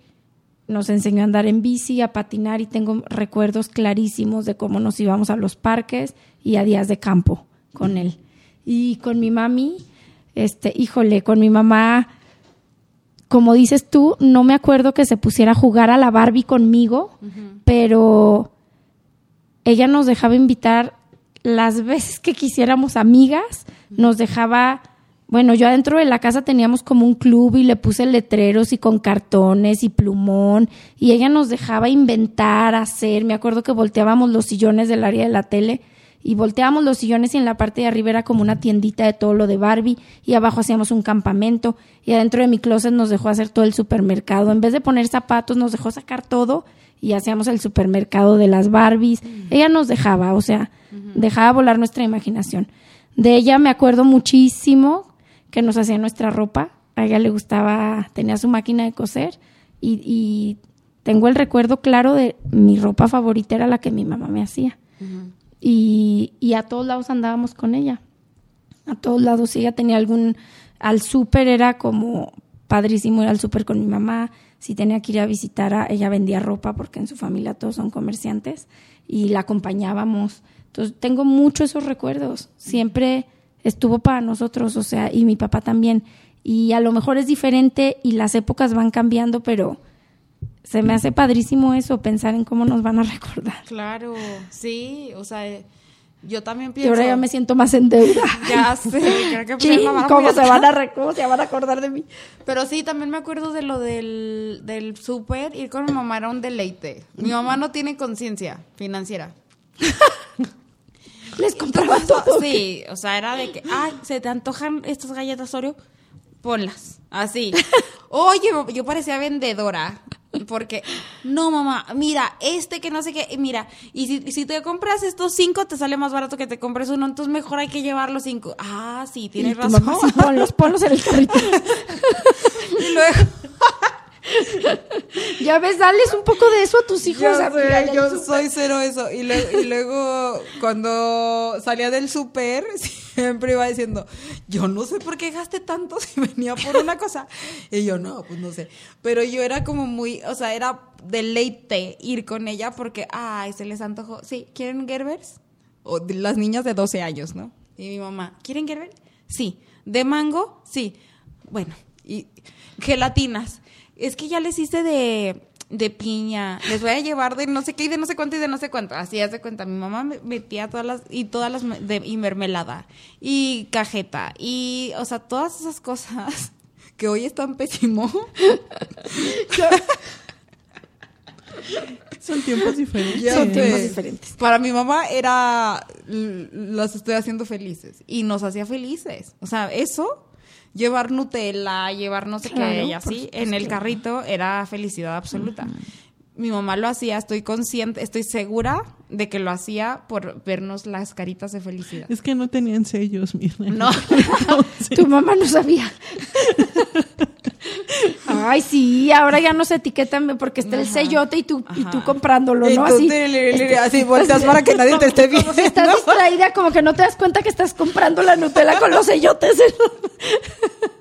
nos enseñó a andar en bici, a patinar y tengo recuerdos clarísimos de cómo nos íbamos a los parques y a días de campo con él. Y con mi mami, este, híjole, con mi mamá, como dices tú, no me acuerdo que se pusiera a jugar a la Barbie conmigo, pero ella nos dejaba invitar las veces que quisiéramos amigas, nos dejaba, bueno, yo adentro de la casa teníamos como un club y le puse letreros y con cartones y plumón y ella nos dejaba inventar, hacer, me acuerdo que volteábamos los sillones del área de la tele y volteábamos los sillones y en la parte de arriba era como una tiendita de todo lo de Barbie y abajo hacíamos un campamento y adentro de mi closet nos dejó hacer todo el supermercado, en vez de poner zapatos nos dejó sacar todo y hacíamos el supermercado de las Barbies. Ella nos dejaba, o sea, dejaba volar nuestra imaginación. De ella me acuerdo muchísimo que nos hacía nuestra ropa. A ella le gustaba, tenía su máquina de coser y, y tengo el recuerdo claro de mi ropa favorita era la que mi mamá me hacía. y, y a todos lados andábamos con ella. A todos lados, si ella tenía algún... Al súper era como padrísimo ir al súper con mi mamá. Si tenía que ir a visitar a ella vendía ropa porque en su familia todos son comerciantes y la acompañábamos. Entonces tengo muchos esos recuerdos. Siempre estuvo para nosotros, o sea, y mi papá también. Y a lo mejor es diferente y las épocas van cambiando, pero se me hace padrísimo eso, pensar en cómo nos van a recordar. Claro, sí, o sea, eh, yo también Y pienso. ahora ya me siento más en deuda. Ya sé, creo que Sí, ¿cómo se, van a cómo se van a acordar de mí? Pero sí, también me acuerdo de lo del, del súper. Ir con mi mamá era un deleite. Mi mamá no tiene conciencia financiera. Les compraba todo. Sí, o sea, era de que, ay, se te antojan estas galletas Oreo, ponlas, así. Oye, yo parecía vendedora. Porque, no, mamá, mira, este que no sé qué, mira, y si, si te compras estos cinco, te sale más barato que te compres uno, entonces mejor hay que llevar los cinco. Ah, sí, tienes razón. mamá, sí, ponlos, ponlos en el carrito. y luego, ya ves, dales un poco de eso a tus hijos. Yo, sé, soy cero eso. Y, luego- y luego, cuando salía del súper, siempre iba diciendo, yo no sé por qué gasté tanto si venía por una cosa. Y yo, no, pues no sé. Pero yo era como muy, o sea, era deleite ir con ella porque, ay, se les antojó. Sí, ¿quieren Gerbers? O de las niñas de 12 años, ¿no? Y mi mamá, ¿quieren Gerber? Sí. ¿De mango? Sí. Bueno, y gelatinas. Es que ya les hice de, de piña. Les voy a llevar de no sé qué y de no sé cuánto y de no sé cuánto. Así haz de cuenta. Mi mamá me metía todas las, y todas las, de, y mermelada. Y cajeta. Y, o sea, todas esas cosas que hoy están pésimo. Son tiempos diferentes. Son tiempos diferentes. Para mi mamá era, las estoy haciendo felices. Y nos hacía felices. O sea, eso, llevar Nutella, llevar no sé Claro, qué, y así, en el carrito, era felicidad absoluta. Mi mamá lo hacía, estoy consciente, estoy segura de que lo hacía por vernos las caritas de felicidad. Es que no tenían sellos, mira. No. Tu mamá no sabía. Ay, sí, ahora ya nos etiquetan porque está el sellote y tú, y tú comprándolo, ¿no? Así, te le- le- este, así volteas para que nadie te esté viendo. Como si estás distraída, como que no te das cuenta que estás comprando la Nutella con los sellotes.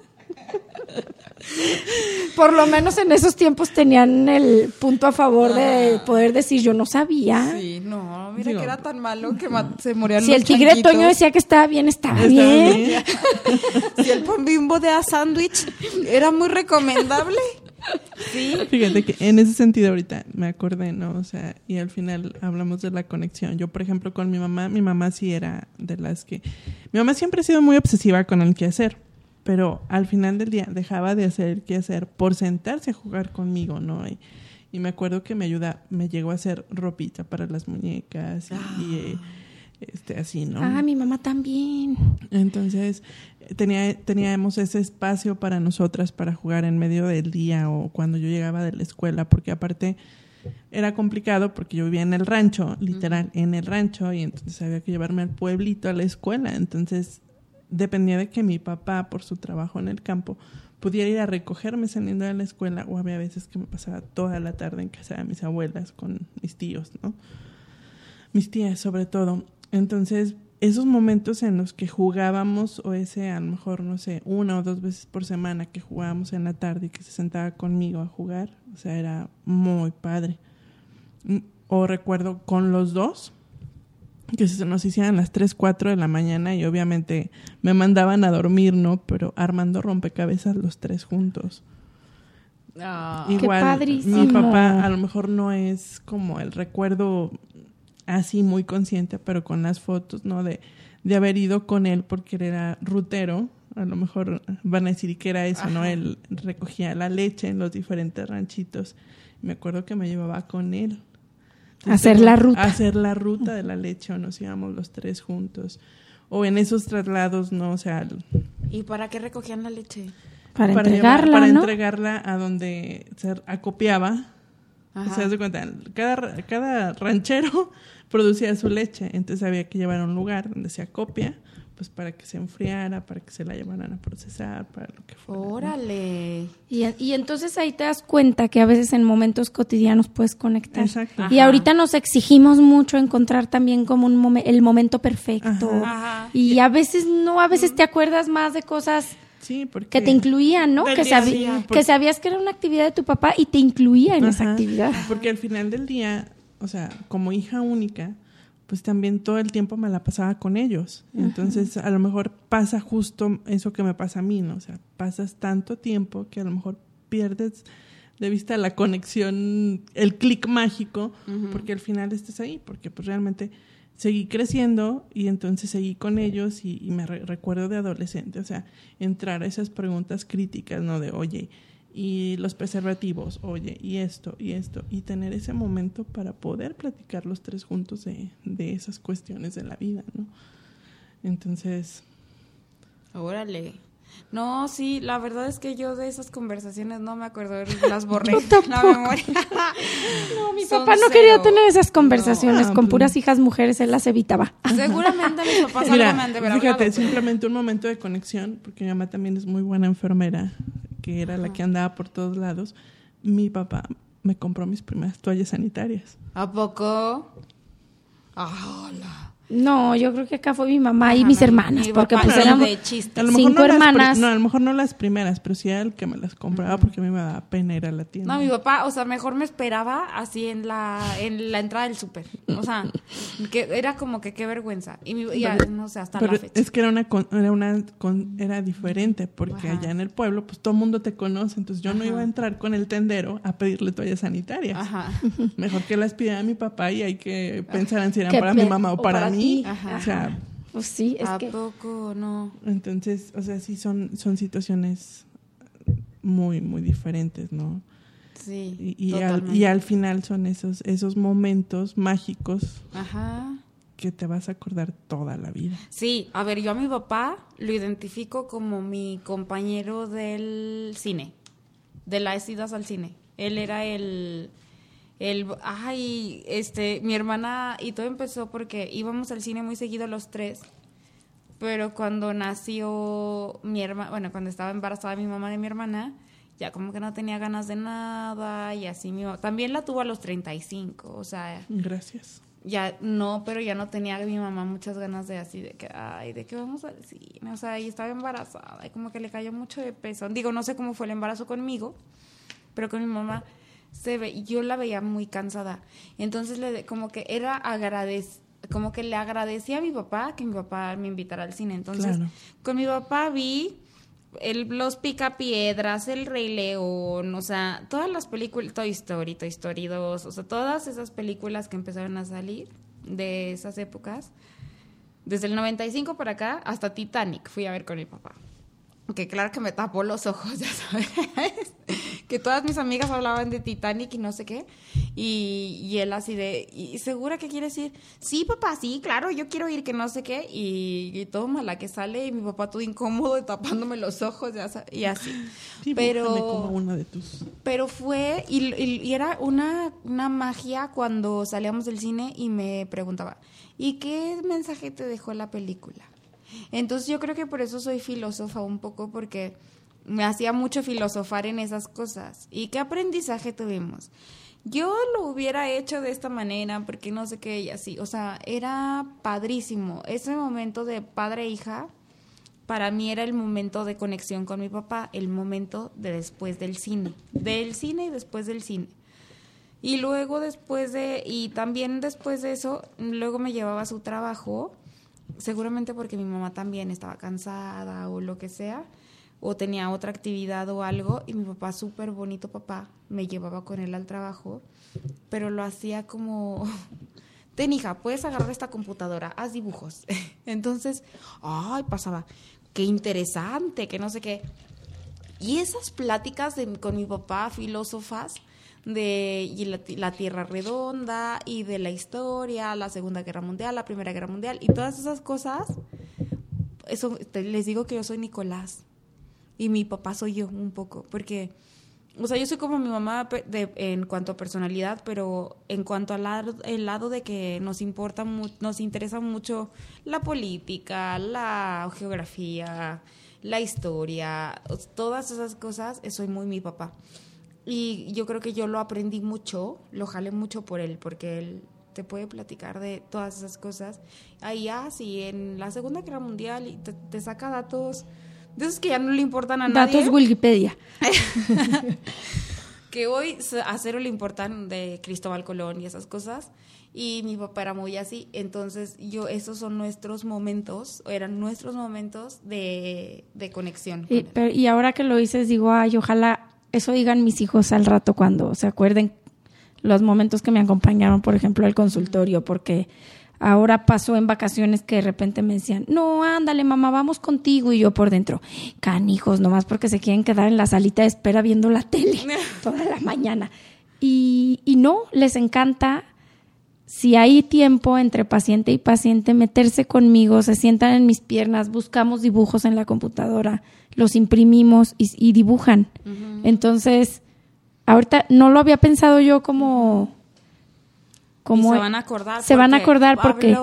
Por lo menos en esos tiempos tenían el punto a favor de poder decir, yo no sabía. Sí, no, mira Digo, que era tan malo que se morían Si los el tigre changuitos. Toño decía que estaba bien, estaba, bien. bien. Si el pan bimbo de a sándwich era muy recomendable. Sí. Fíjate que en ese sentido ahorita me acordé, ¿no? O sea, y al final hablamos de la conexión. Yo, por ejemplo, con mi mamá, mi mamá sí era de las que... Mi mamá siempre ha sido muy obsesiva con el quehacer, pero al final del día dejaba de hacer el quehacer por sentarse a jugar conmigo, ¿no? Y, y me acuerdo que me ayuda, me llegó a hacer ropita para las muñecas y, y, eh, este, así, ¿no? Ah, mi mamá también. Entonces, tenía, teníamos ese espacio para nosotras para jugar en medio del día o cuando yo llegaba de la escuela, porque aparte era complicado porque yo vivía en el rancho, literal, en el rancho, y entonces había que llevarme al pueblito a la escuela. Entonces, dependía de que mi papá, por su trabajo en el campo, pudiera ir a recogerme saliendo de la escuela, o había veces que me pasaba toda la tarde en casa de mis abuelas con mis tíos, ¿no? mis tías sobre todo. Entonces, esos momentos en los que jugábamos, o ese a lo mejor, no sé, una o dos veces por semana que jugábamos en la tarde y que se sentaba conmigo a jugar, o sea, era muy padre. Mm, O recuerdo con los dos, que se nos hicieran las 3, 4 de la mañana y obviamente me mandaban a dormir, ¿no? Pero armando rompecabezas los tres juntos. Qué Igual, padrísimo. mi papá a lo mejor no es como el recuerdo así muy consciente, pero con las fotos, ¿no? De, de haber ido con él porque él era rutero. A lo mejor van a decir que era eso, ¿no? Él recogía la leche en los diferentes ranchitos. Me acuerdo que me llevaba con él. Hacer la ruta. hacer la ruta de la leche o nos íbamos los tres juntos. O en esos traslados, ¿no? O sea, ¿Y para qué recogían la leche? Para, llevar- entregarla, para ¿no? entregarla a donde se acopiaba. Ajá. O sea, cuenta, cada, cada ranchero producía su leche, entonces había que llevar a un lugar donde se acopia, pues para que se enfriara, para que se la llevaran a procesar, para lo que fuera. ¿no? Órale. Y, y entonces ahí te das cuenta que a veces en momentos cotidianos puedes conectar. Exacto. Y ahorita nos exigimos mucho encontrar también como un momen- el momento perfecto. Ajá. Y a veces no, a veces te acuerdas más de cosas Sí, porque... que te incluían, ¿no? Que, día que sabías que era una actividad de tu papá y te incluía en esa actividad. Porque al final del día, o sea, como hija única, pues también todo el tiempo me la pasaba con ellos. Entonces, a lo mejor pasa justo eso que me pasa a mí, ¿no? O sea, pasas tanto tiempo que a lo mejor pierdes de vista la conexión, el clic mágico, porque al final estás ahí, porque pues realmente seguí creciendo y entonces seguí con ellos y, y me re- recuerdo de adolescente, o sea, entrar a esas preguntas críticas, ¿no? De, oye, y los preservativos, oye, y esto, y esto, y tener ese momento para poder platicar los tres juntos de, de esas cuestiones de la vida, ¿no? Entonces, Órale. No, sí, la verdad es que yo de esas conversaciones no me acuerdo, las borré. La memoria. No, mi Son papá no quería tener esas conversaciones No, con puras hijas mujeres, él las evitaba. Seguramente mis papás mira, algo me han de haber fíjate, hablado, pero- simplemente un momento de conexión, porque mi mamá también es muy buena enfermera, que era la que andaba por todos lados. Mi papá me compró mis primeras toallas sanitarias. ¿A poco? Hola. No, yo creo que acá fue mi mamá y Ajá, mis mi- hermanas, mi porque pues. A mejor cinco no hermanas. no, a lo mejor no las primeras, pero sí era el que me las compraba porque a mí me daba pena ir a la tienda. No, mi papá, o sea, mejor me esperaba así en la en la entrada del súper. O sea, que era como que qué vergüenza. Y, mi, y a- no sé, hasta Pero la fecha. es que era una con- era una con- era diferente porque Ajá. allá en el pueblo pues todo el mundo te conoce, entonces yo no iba a entrar con el tendero a pedirle toallas sanitarias. Ajá. Mejor que las pidiera mi papá y hay que pensar en si eran para mi mamá o, para mí. Ti. Ajá. O sea, Pues sí, es ¿A que poco no? entonces, o sea, sí son son situaciones muy muy diferentes, ¿no? Sí. Y, y al, totalmente. y al final son esos esos momentos mágicos Ajá. que te vas a acordar toda la vida. Sí, a ver, yo a mi papá lo identifico como mi compañero del cine, de las idas al cine. Él era el, el, ay, este, mi hermana, y todo empezó porque íbamos al cine muy seguido los tres, pero cuando nació mi hermana, bueno, cuando estaba embarazada mi mamá de mi hermana, ya como que no tenía ganas de nada y así mi mamá. También la tuvo a los 35, o sea, Gracias. ya no, pero ya no tenía mi mamá muchas ganas de así, de que, ay, de que vamos al cine, o sea, y estaba embarazada y como que le cayó mucho de peso. Digo, no sé cómo fue el embarazo conmigo, pero con mi mamá se ve, yo la veía muy cansada. Entonces, le, como que era agradec como que le agradecía a mi papá que mi papá me invitara al cine. Entonces, Claro. con mi papá vi el, los Picapiedras, El Rey León, o sea, todas las películas, Toy Story, Toy Story 2, o sea, todas esas películas que empezaron a salir de esas épocas, desde el 95 para acá, hasta Titanic fui a ver con mi papá. Que claro que me tapó los ojos, ya sabes. que todas mis amigas hablaban de Titanic y no sé qué. Y, y él así de, ¿y segura que quieres ir? Sí, papá, sí, claro, yo quiero ir, que no sé qué. Y, y todo mala que sale y mi papá todo incómodo tapándome los ojos ya sa- y así. Pero como una de tus... pero fue, y, y- y era una, una magia cuando salíamos del cine y me preguntaba, ¿y qué mensaje te dejó la película? Entonces yo creo que por eso soy filósofa un poco, porque me hacía mucho filosofar en esas cosas. ¿Y qué aprendizaje tuvimos? Yo lo hubiera hecho de esta manera, porque no sé qué, y así. O sea, era padrísimo. Ese momento de padre e hija, para mí era el momento de conexión con mi papá, el momento de después del cine, del cine y después del cine. Y luego después de, y también después de eso, luego me llevaba a su trabajo, seguramente porque mi mamá también estaba cansada o lo que sea, o tenía otra actividad o algo, y mi papá, súper bonito papá, me llevaba con él al trabajo, pero lo hacía como, ten hija, puedes agarrar esta computadora, haz dibujos. Entonces, ay, pasaba, qué interesante, que no sé qué. Y esas pláticas de- con mi papá, filósofas, de y la, la Tierra redonda y de la historia, la Segunda Guerra Mundial, la Primera Guerra Mundial y todas esas cosas, eso les digo que yo soy Nicolás y mi papá soy yo un poco, porque, o sea, yo soy como mi mamá de- en cuanto a personalidad, pero en cuanto al lado, el lado de que nos importa, mu- nos interesa mucho la política, la geografía, la historia, todas esas cosas, soy muy mi papá. Y yo creo que yo lo aprendí mucho, lo jalé mucho por él, porque él te puede platicar de todas esas cosas. Ahí, ah, sí, en la Segunda Guerra Mundial y te, te saca datos de esos que ya no le importan a nadie. Datos Wikipedia. que hoy a cero le importan de Cristóbal Colón y esas cosas. Y mi papá era muy así. Entonces, yo, esos son nuestros momentos, eran nuestros momentos de, de conexión. con Y, pero- y ahora que lo dices, digo, ay, ojalá eso digan mis hijos al rato cuando se acuerden los momentos que me acompañaron, por ejemplo, al consultorio, porque ahora pasó en vacaciones que de repente me decían, no, ándale, mamá, vamos contigo. Y yo por dentro, canijos, nomás porque se quieren quedar en la salita de espera viendo la tele toda la mañana. Y, y no, les encanta si hay tiempo entre paciente y paciente, meterse conmigo, se sientan en mis piernas, buscamos dibujos en la computadora, los imprimimos y, y dibujan. Entonces, ahorita no lo había pensado yo como... como y se van a acordar. Se van a acordar porque...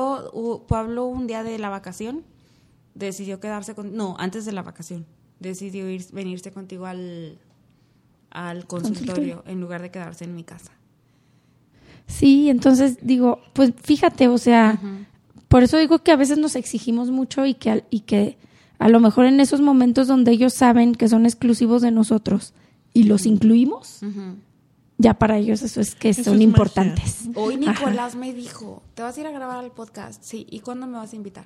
Pablo, un día de la vacación decidió quedarse con... No, antes de la vacación. Decidió ir, venirse contigo al, al consultorio, Consultorio. en lugar de quedarse en mi casa. Sí, entonces digo, pues fíjate, o sea, por eso digo que a veces nos exigimos mucho y que, al- y que a lo mejor en esos momentos donde ellos saben que son exclusivos de nosotros y los incluimos, ya para ellos eso es que Eso son es importantes. Hoy Ajá. Nicolás me dijo, ¿te vas a ir a grabar al podcast? Sí, ¿y cuándo me vas a invitar?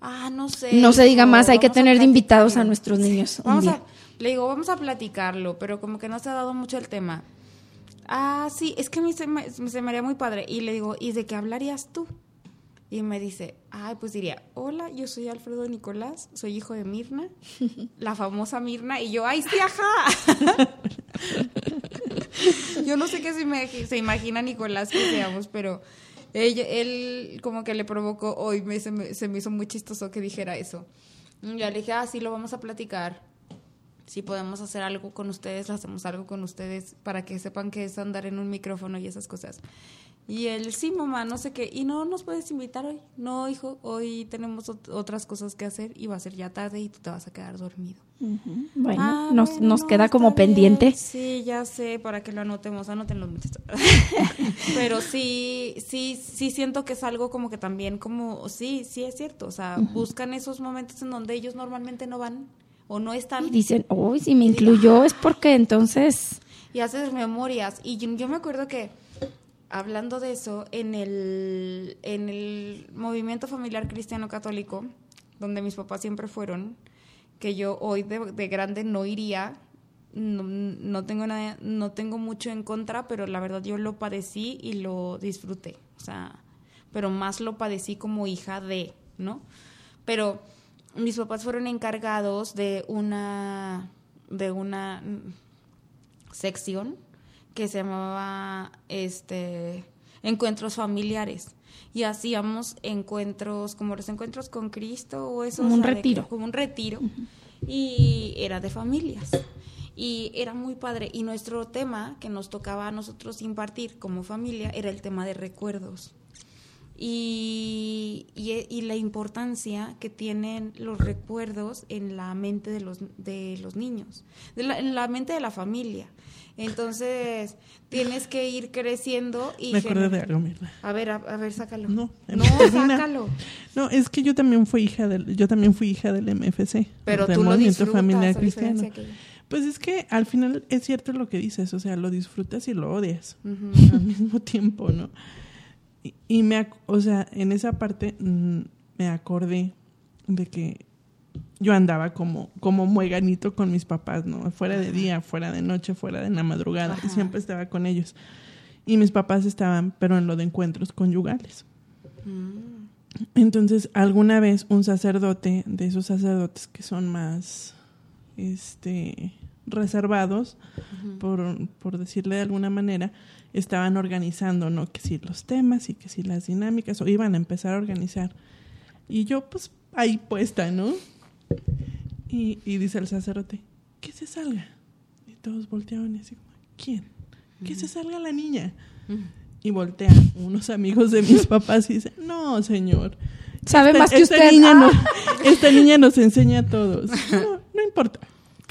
Ah, no sé. No se diga más, hay que tener de invitados a nuestros niños. Vamos a, le digo, vamos a platicarlo, pero como que no se ha dado mucho el tema. Ah, sí, es que a mí se me, se me haría muy padre. Y le digo, ¿y de qué hablarías tú? Y me dice, ay, pues diría, hola, yo soy Alfredo Nicolás, soy hijo de Mirna, la famosa Mirna, y yo, ay, sí, ajá. yo no sé qué se, me- se imagina Nicolás que seamos, pero ella- él como que le provocó, hoy me, se, me, se me hizo muy chistoso que dijera eso. Y Ya le dije, ah, sí, lo vamos a platicar. Si podemos hacer algo con ustedes, hacemos algo con ustedes para que sepan que es andar en un micrófono y esas cosas. Y él, sí, mamá, no sé qué. Y no nos puedes invitar hoy. No, hijo, hoy tenemos ot- otras cosas que hacer y va a ser ya tarde y tú te vas a quedar dormido. Bueno, Ah, nos, bueno, nos no, queda como bien. pendiente. Sí, ya sé, para que lo anotemos, anótenlo. muchachos. Pero sí, sí, sí siento que es algo como que también como, sí, sí es cierto, o sea, buscan esos momentos en donde ellos normalmente no van o no están Y dicen, uy, si me incluyó es porque entonces... y haces memorias. Y yo, yo me acuerdo que, hablando de eso, en el, en el movimiento familiar cristiano católico, donde mis papás siempre fueron, que yo hoy de, de grande no iría, no, no tengo nada, no tengo mucho en contra, pero la verdad yo lo padecí y lo disfruté. O sea, pero más lo padecí como hija de, ¿no? Pero mis papás fueron encargados de una de una sección que se llamaba este encuentros familiares. Y hacíamos encuentros como los encuentros con Cristo o eso Como un o sea, de retiro. que- como un retiro. Y era de familias. Y era muy padre. Y nuestro tema que nos tocaba a nosotros impartir como familia era el tema de recuerdos y, y, y la importancia que tienen los recuerdos en la mente de los, de los niños, de la- en la mente de la familia. Entonces, tienes que ir creciendo y... Me gener- de algo, mierda. A ver, a, a ver, sácalo. No, no sácalo. No, es que yo también fui hija del, yo también fui hija del MFC, Pero del tú lo Movimiento disfrutas, Familiar Cristiano. Pues es que al final es cierto lo que dices, o sea, lo disfrutas y lo odias al mismo tiempo, ¿no? Y, y me, o sea, en esa parte mm, me acordé de que yo andaba como, como mueganito con mis papás, ¿no? Fuera de día, fuera de noche, fuera de la madrugada, y siempre estaba con ellos. Y mis papás estaban, pero en lo de encuentros conyugales. Mm. Entonces, alguna vez un sacerdote, de esos sacerdotes que son más este reservados, por, por decirle de alguna manera, estaban organizando, ¿no? Que si los temas y que si las dinámicas, o iban a empezar a organizar. Y yo, pues, ahí puesta, ¿no? Y, y dice el sacerdote, que se salga. Y todos volteaban y así como, ¿quién? Que se salga la niña. Y voltean unos amigos de mis papás y dicen, no, señor. Sabe Esta- más que esta usted. Niña Ah. no- esta niña nos enseña a todos. No, no importa,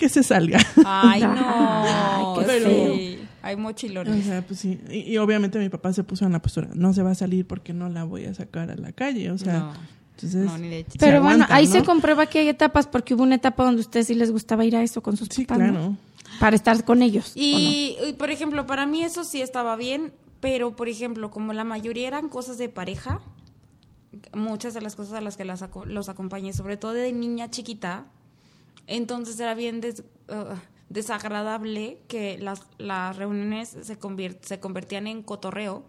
que se salga. Ay, no. Ay, qué Pero- sí. Hay O mochilones. sea, pues sí. Y, y obviamente mi papá se puso en la postura, no se va a salir porque no la voy a sacar a la calle. O sea, No. entonces... No, ni de chiste. Pero bueno, ahí ¿no? se comprueba que hay etapas porque hubo una etapa donde a ustedes sí les gustaba ir a eso con sus Sí, papás, ¿no? claro. Para estar con ellos. ¿o no? Y, y, por ejemplo, para mí eso sí estaba bien, pero por ejemplo, como la mayoría eran cosas de pareja, muchas de las cosas a las que las aco- los acompañé, sobre todo de niña chiquita, entonces era bien des- uh, desagradable que las, las reuniones se, convertían en cotorreo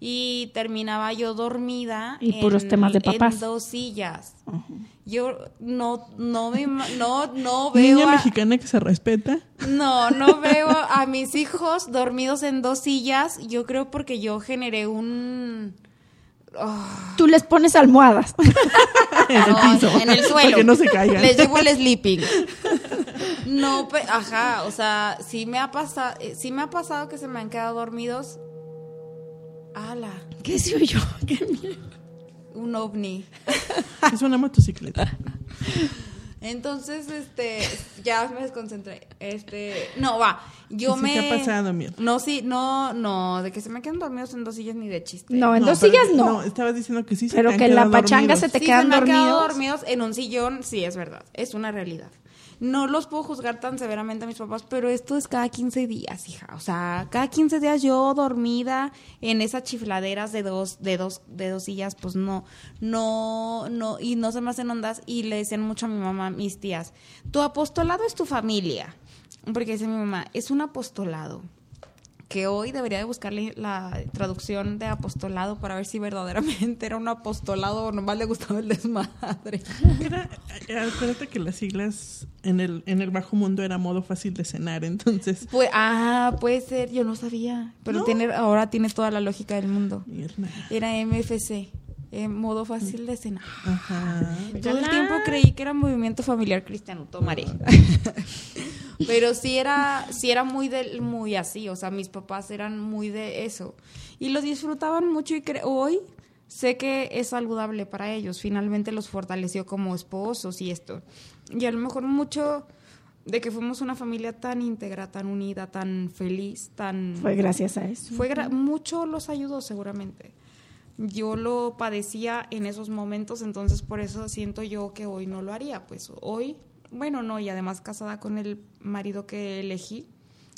y terminaba yo dormida Y puros temas de papás. en dos sillas. Yo no no me no no veo Niña a- mexicana que se respeta. no, no veo a mis hijos dormidos en dos sillas. Yo creo porque yo generé un. Ah, Tú les pones almohadas. en el no, piso. en el suelo. Para que no se caigan. Les llevo el sleeping. No, pe- ajá, o sea, sí me ha pasado, sí me ha pasado que se me han quedado dormidos. Ala, ¿Qué se miedo. un ovni. Es una motocicleta. Entonces, este, ya me desconcentré. Este, no, va. Yo Sí, me. ¿qué ha pasado? No, sí, no, no, de que se me quedan dormidos en dos sillas ni de chiste. No, en dos pero- sillas no. estabas diciendo que sí se Pero te que en la pachanga dormidos. se te Sí, quedan se me dormidos. dormidos en un sillón, sí, es verdad. Es una realidad. No los puedo juzgar tan severamente a mis papás, pero esto es cada 15 días, hija. O sea, cada 15 días yo dormida en esas chifladeras de dos, de dos, de dos sillas, pues no, no, no, y no se me hacen ondas. Y le decían mucho a mi mamá, mis tías, tu apostolado es tu familia. Porque dice mi mamá, es un apostolado que hoy debería de buscarle la traducción de apostolado para ver si verdaderamente era un apostolado o nomás le gustaba el desmadre. Era, acuérdate que las siglas en el, en el bajo mundo era modo fácil de cenar, entonces. Pues, ah, puede ser, yo no sabía, pero ¿No? tiene, ahora tiene toda la lógica del mundo. Mierda. Era MFC, eh, modo fácil de cenar. Ajá. Todo el tiempo creí que era movimiento familiar cristiano, tomaré. Pero sí era, sí era muy de, muy así, o sea, mis papás eran muy de eso. Y lo disfrutaban mucho y hoy sé que es saludable para ellos. Finalmente los fortaleció como esposos y esto. Y a lo mejor mucho de que fuimos una familia tan íntegra, tan unida, tan feliz, tan... Fue gracias a eso. Fue gra- mucho los ayudó seguramente. Yo lo padecía en esos momentos, entonces por eso siento yo que hoy no lo haría. Pues hoy, bueno, no, y además casada con el marido que elegí,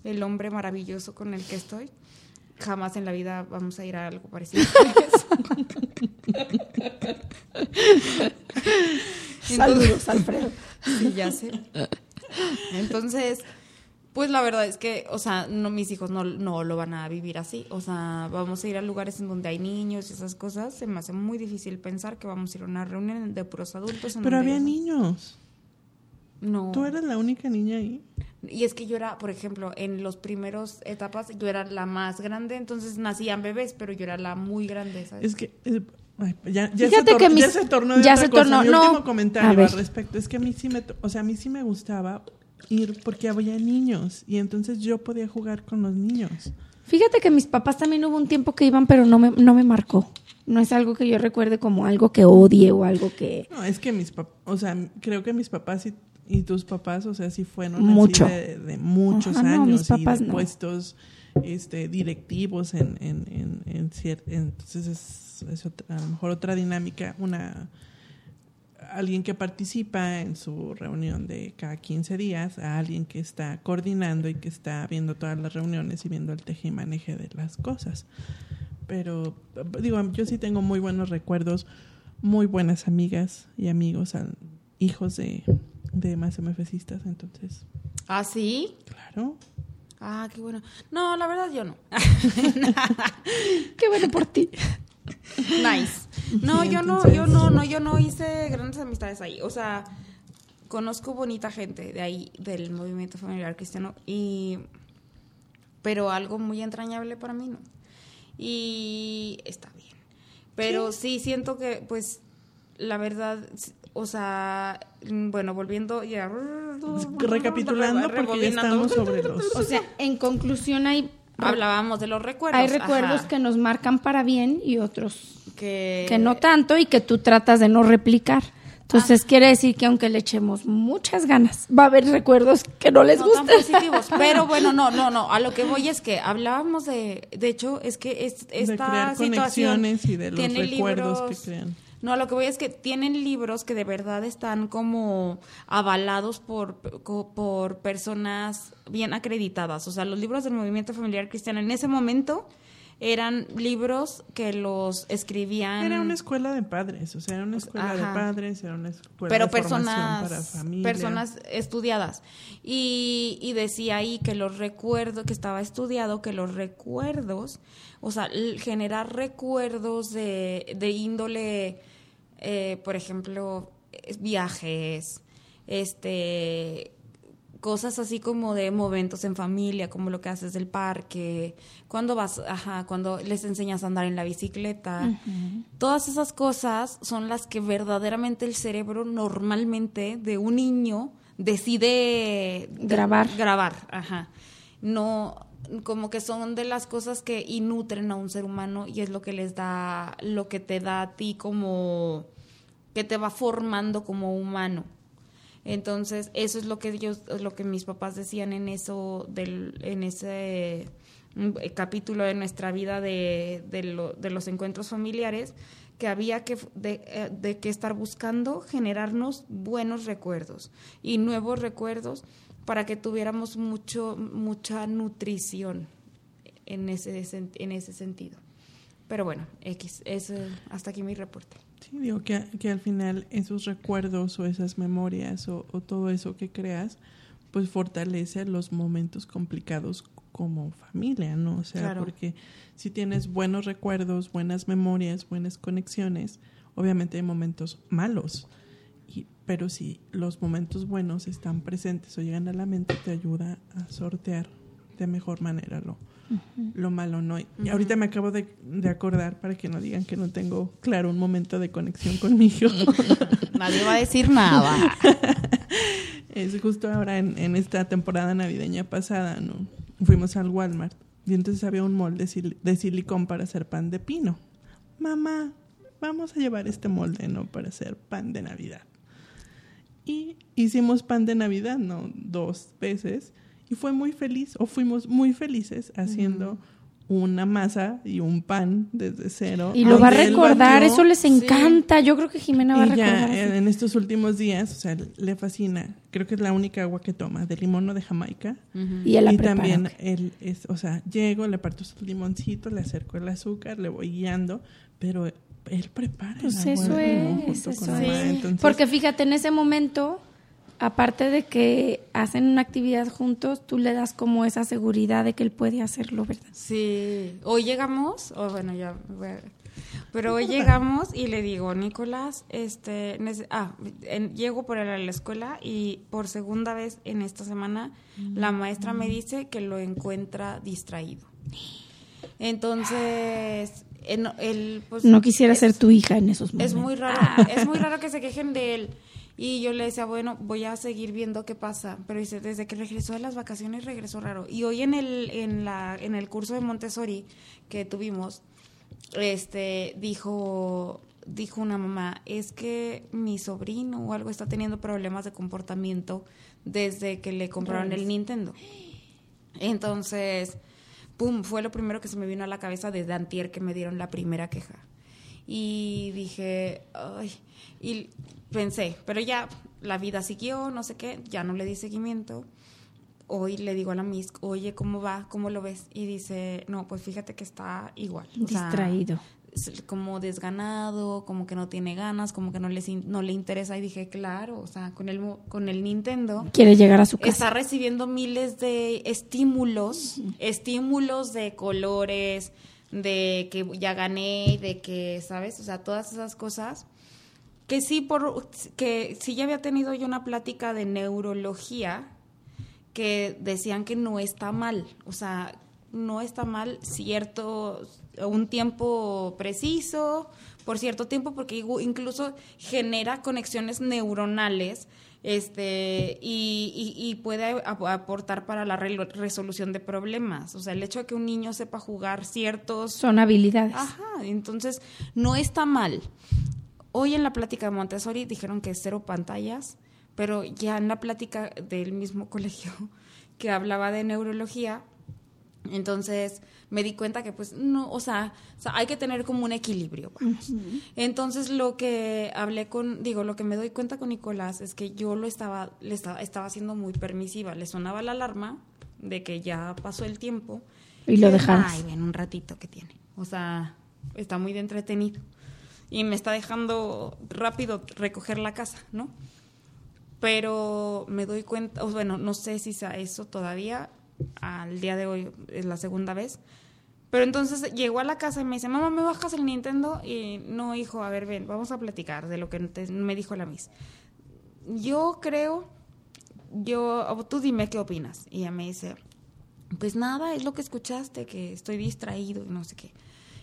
el hombre maravilloso con el que estoy, jamás en la vida vamos a ir a algo parecido. Saludos, Alfredo. Sí, ya sé. Entonces, pues la verdad es que, o sea, no, mis hijos no, no lo van a vivir así. O sea, vamos a ir a lugares en donde hay niños y esas cosas. Se me hace muy difícil pensar que vamos a ir a una reunión de puros adultos. en Pero había niños. No. ¿Tú eras la única niña ahí? Y es que yo era, por ejemplo, en los primeros etapas, yo era la más grande, entonces nacían bebés, pero yo era la muy grande, ¿sabes? Es que... eh, ay, ya, ya Fíjate se que mis- ya se tornó de ya otra se cosa. tornó, Mi no. último comentario al respecto es que a mí sí me... O sea, a mí sí me gustaba ir porque había niños y entonces yo podía jugar con los niños. Fíjate que mis papás también hubo un tiempo que iban, pero no me, no me marcó. No es algo que yo recuerde como algo que odie o algo que... No, es que mis papás, o sea, creo que mis papás y, y tus papás, o sea, sí fueron Mucho. así de, de muchos Ajá, años y de no. puestos este, directivos en, en, en, entonces es, es otra- a lo mejor otra dinámica, una alguien que participa en su reunión de cada 15 días, a alguien que está coordinando y que está viendo todas las reuniones y viendo el teje y maneje de las cosas. Pero digo, yo sí tengo muy buenos recuerdos, muy buenas amigas y amigos, hijos de, de más MFCistas, entonces, ¿Ah, sí? claro. Ah, qué bueno. No, la verdad yo no. Qué bueno por ti. Nice. No, Sí, yo no, yo no, no, yo no hice grandes amistades ahí. O sea, conozco bonita gente de ahí, del movimiento familiar cristiano, y pero algo muy entrañable para mí no. Y está bien. Pero sí, siento que, pues, la verdad, o sea, mm, bueno, volviendo ya. Recapitulando, porque ya estamos sobre los... O sea, en conclusión hay, Hablábamos de los recuerdos. hay recuerdos ajá, que nos marcan para bien y otros que, que no tanto y que tú tratas de no replicar. Entonces quiere decir que aunque le echemos muchas ganas, va a haber recuerdos que no les no tan positivos. Pero bueno, no, no, no. A lo que voy es que hablábamos de, de hecho, es que es, de esta crear situación conexiones y de los tiene recuerdos libros- que crean. No, a lo que voy es que tienen libros que de verdad están como avalados por, por personas bien acreditadas. O sea, los libros del movimiento familiar cristiano en ese momento eran libros que los escribían. Era una escuela de padres, o sea, era una escuela de padres, era una escuela pero de personas para familia. personas estudiadas y, y decía ahí que los recuerdos que estaba estudiado que los recuerdos o sea generar recuerdos de, de índole eh, por ejemplo viajes este cosas así como de momentos en familia, como lo que haces del parque, cuando vas, ajá, cuando les enseñas a andar en la bicicleta. Todas esas cosas son las que verdaderamente el cerebro normalmente de un niño decide Grabar. Grabar, ajá. No como que son de las cosas que inutren a un ser humano y es lo que les da lo que te da a ti como que te va formando como humano. Entonces, eso es lo que ellos, lo que mis papás decían en eso, del, en ese mm, capítulo de nuestra vida de, de, lo- de los encuentros familiares, que había que, eh, de que estar buscando generarnos buenos recuerdos y nuevos recuerdos para que tuviéramos mucho, mucha nutrición en ese, en ese sentido. Pero bueno, X, es, hasta aquí mi reporte. Sí, digo que, que al final esos recuerdos o esas memorias o, o todo eso que creas, pues fortalece los momentos complicados como familia, ¿no? O sea, Claro. porque si tienes buenos recuerdos, buenas memorias, buenas conexiones, obviamente hay momentos malos, pero si los momentos buenos están presentes o llegan a la mente, te ayuda a sortear de mejor manera lo, lo malo, ¿no? Y ahorita me acabo de, de acordar, para que no digan que no tengo claro un momento de conexión con mi hijo. Nadie va a decir nada. Es justo ahora en, en esta temporada navideña pasada, ¿no? Fuimos al Walmart y entonces había un molde de, sil- de silicón para hacer pan de pino. Mamá, vamos a llevar este molde, ¿no? Para hacer pan de Navidad. Y hicimos pan de Navidad, ¿no? Dos veces. Y fue muy feliz, o fuimos muy felices haciendo una masa y un pan desde cero. Y lo va a recordar, eso les encanta. Yo creo que Jimena va a Y ya recordar. en, estos últimos días, o sea, le fascina. Creo que es la única agua que toma, de limón o de Jamaica. Y él la y prepara, también ok. él es, o sea, llego, le parto su limoncito, le acerco el azúcar, le voy guiando, pero él prepara Pues el eso es, eso. Entonces, Porque fíjate, en ese momento, aparte de que hacen una actividad juntos, tú le das como esa seguridad de que él puede hacerlo, ¿verdad? Sí, hoy llegamos, o bueno, ya, bueno, pero hoy llegamos y le digo, Nicolás, este, ah, en- llego por él a la escuela y por segunda vez en esta semana la maestra me dice que lo encuentra distraído. Entonces, pues, No quisiera es- ser tu hija en esos momentos. es muy raro, es muy raro que se quejen de él. Y yo le decía, bueno, voy a seguir viendo qué pasa. Pero dice, desde que regresó de las vacaciones regresó raro. Y hoy en el, en la, en el curso de Montessori que tuvimos, este, dijo, dijo una mamá, es que mi sobrino o algo está teniendo problemas de comportamiento desde que le compraron el Nintendo. Entonces, pum, fue lo primero que se me vino a la cabeza desde antier que me dieron la primera queja. Y dije, ay, y pensé, pero ya la vida siguió, no sé qué, ya no le di seguimiento. Hoy le digo a la Miss, oye, ¿cómo va? ¿Cómo lo ves? Y dice, no, pues fíjate que está igual. Distraído. Como desganado, como que no tiene ganas, como que no, les in- no le interesa. Y dije, claro, o sea, con el, con el Nintendo Quiere llegar a su casa. está recibiendo miles de estímulos, estímulos de colores, de que ya gané, de que, ¿sabes? O sea, todas esas cosas. Que sí, por, que sí ya había tenido yo una plática de neurología que decían que no está mal, o sea, no está mal cierto, un tiempo preciso, por cierto tiempo, porque incluso genera conexiones neuronales este y, y- y puede ap- aportar para la re- resolución de problemas. O sea, el hecho de que un niño sepa jugar ciertos Son habilidades. Ajá, entonces no está mal. Hoy en la plática de Montessori dijeron que cero pantallas, pero ya en la plática del mismo colegio que hablaba de neurología, entonces me di cuenta que pues no, o sea, o sea, hay que tener como un equilibrio, vamos. Entonces lo que hablé con, digo, lo que me doy cuenta con Nicolás es que yo lo estaba, le estaba, estaba siendo muy permisiva, le sonaba la alarma de que ya pasó el tiempo. Y lo que, dejabas. Ay, ven un ratito que tiene. O sea, está muy de entretenido. Y me está dejando rápido recoger la casa, ¿no? Pero me doy cuenta, o bueno, no sé si sea eso todavía, al día de hoy es la segunda vez. Pero entonces llegó a la casa y me dice, mamá, ¿me bajas el Nintendo? Y no, hijo, a ver, ven, vamos a platicar de lo que me dijo la Miss. Yo creo, yo, tú dime qué opinas. Y ella me dice, pues nada, es lo que escuchaste, que estoy distraído y no sé qué.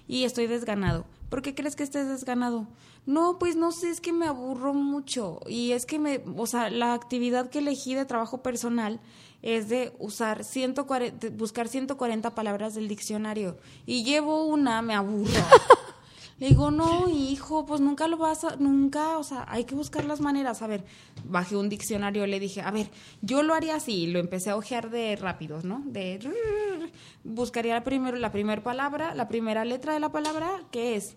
Y estoy desganado. ¿Por qué crees que estés desganado? No, pues no sé, es que me aburro mucho. Y es que me, o sea, la actividad que elegí de trabajo personal es de usar 140, de buscar 140 palabras del diccionario. Y llevo una, me aburro. Le digo, no, hijo, pues nunca lo vas a, nunca, o sea, hay que buscar las maneras. A ver, bajé un diccionario, le dije, a ver, yo lo haría así, lo empecé a ojear de rápidos, ¿no? De buscaría primero la primera palabra, la primera letra de la palabra, que es,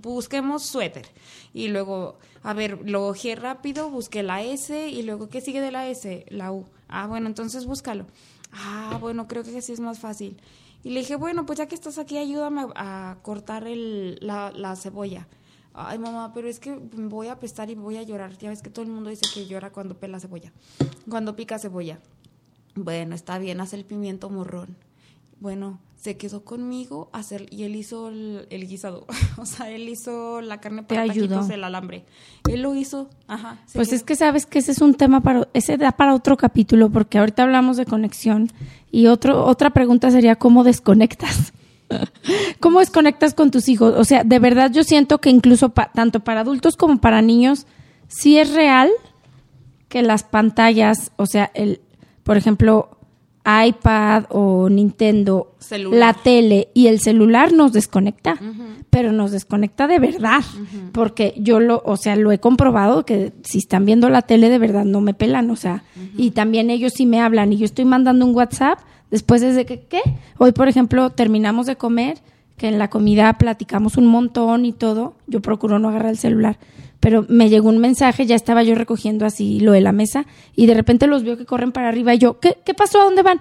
busquemos suéter. Y luego, a ver, lo ojeé rápido, busqué la S, y luego, ¿qué sigue de la S? La U. Ah, bueno, entonces búscalo. Ah, bueno, creo que así es más fácil. Y le dije, bueno, pues ya que estás aquí, ayúdame a, cortar el, la, la cebolla. Ay, mamá, pero es que voy a apestar y voy a llorar. Ya ves que todo el mundo dice que llora cuando pela cebolla, cuando pica cebolla. Bueno, está bien, hace el pimiento morrón. Bueno, se quedó conmigo a hacer y él hizo el, el guisado. o sea, él hizo la carne Te para ayudó. taquitos, el alambre. Él lo hizo, ajá. Pues quedó. es que sabes que ese es un tema para ese da para otro capítulo porque ahorita hablamos de conexión y otro otra pregunta sería cómo desconectas. ¿Cómo desconectas con tus hijos? O sea, de verdad yo siento que incluso pa- tanto para adultos como para niños sí es real que las pantallas, o sea, el, por ejemplo, iPad o Nintendo, Celular. la tele y el celular nos desconecta, pero nos desconecta de verdad, porque yo lo, o sea, lo he comprobado que si están viendo la tele de verdad no me pelan, o sea, y también ellos sí me hablan y yo estoy mandando un WhatsApp después desde que, ¿qué? Hoy, por ejemplo, terminamos de comer, que en la comida platicamos un montón y todo, yo procuro no agarrar el celular, pero me llegó un mensaje, ya estaba yo recogiendo así lo de la mesa y de repente los veo que corren para arriba y yo, ¿qué, qué pasó? ¿A dónde van?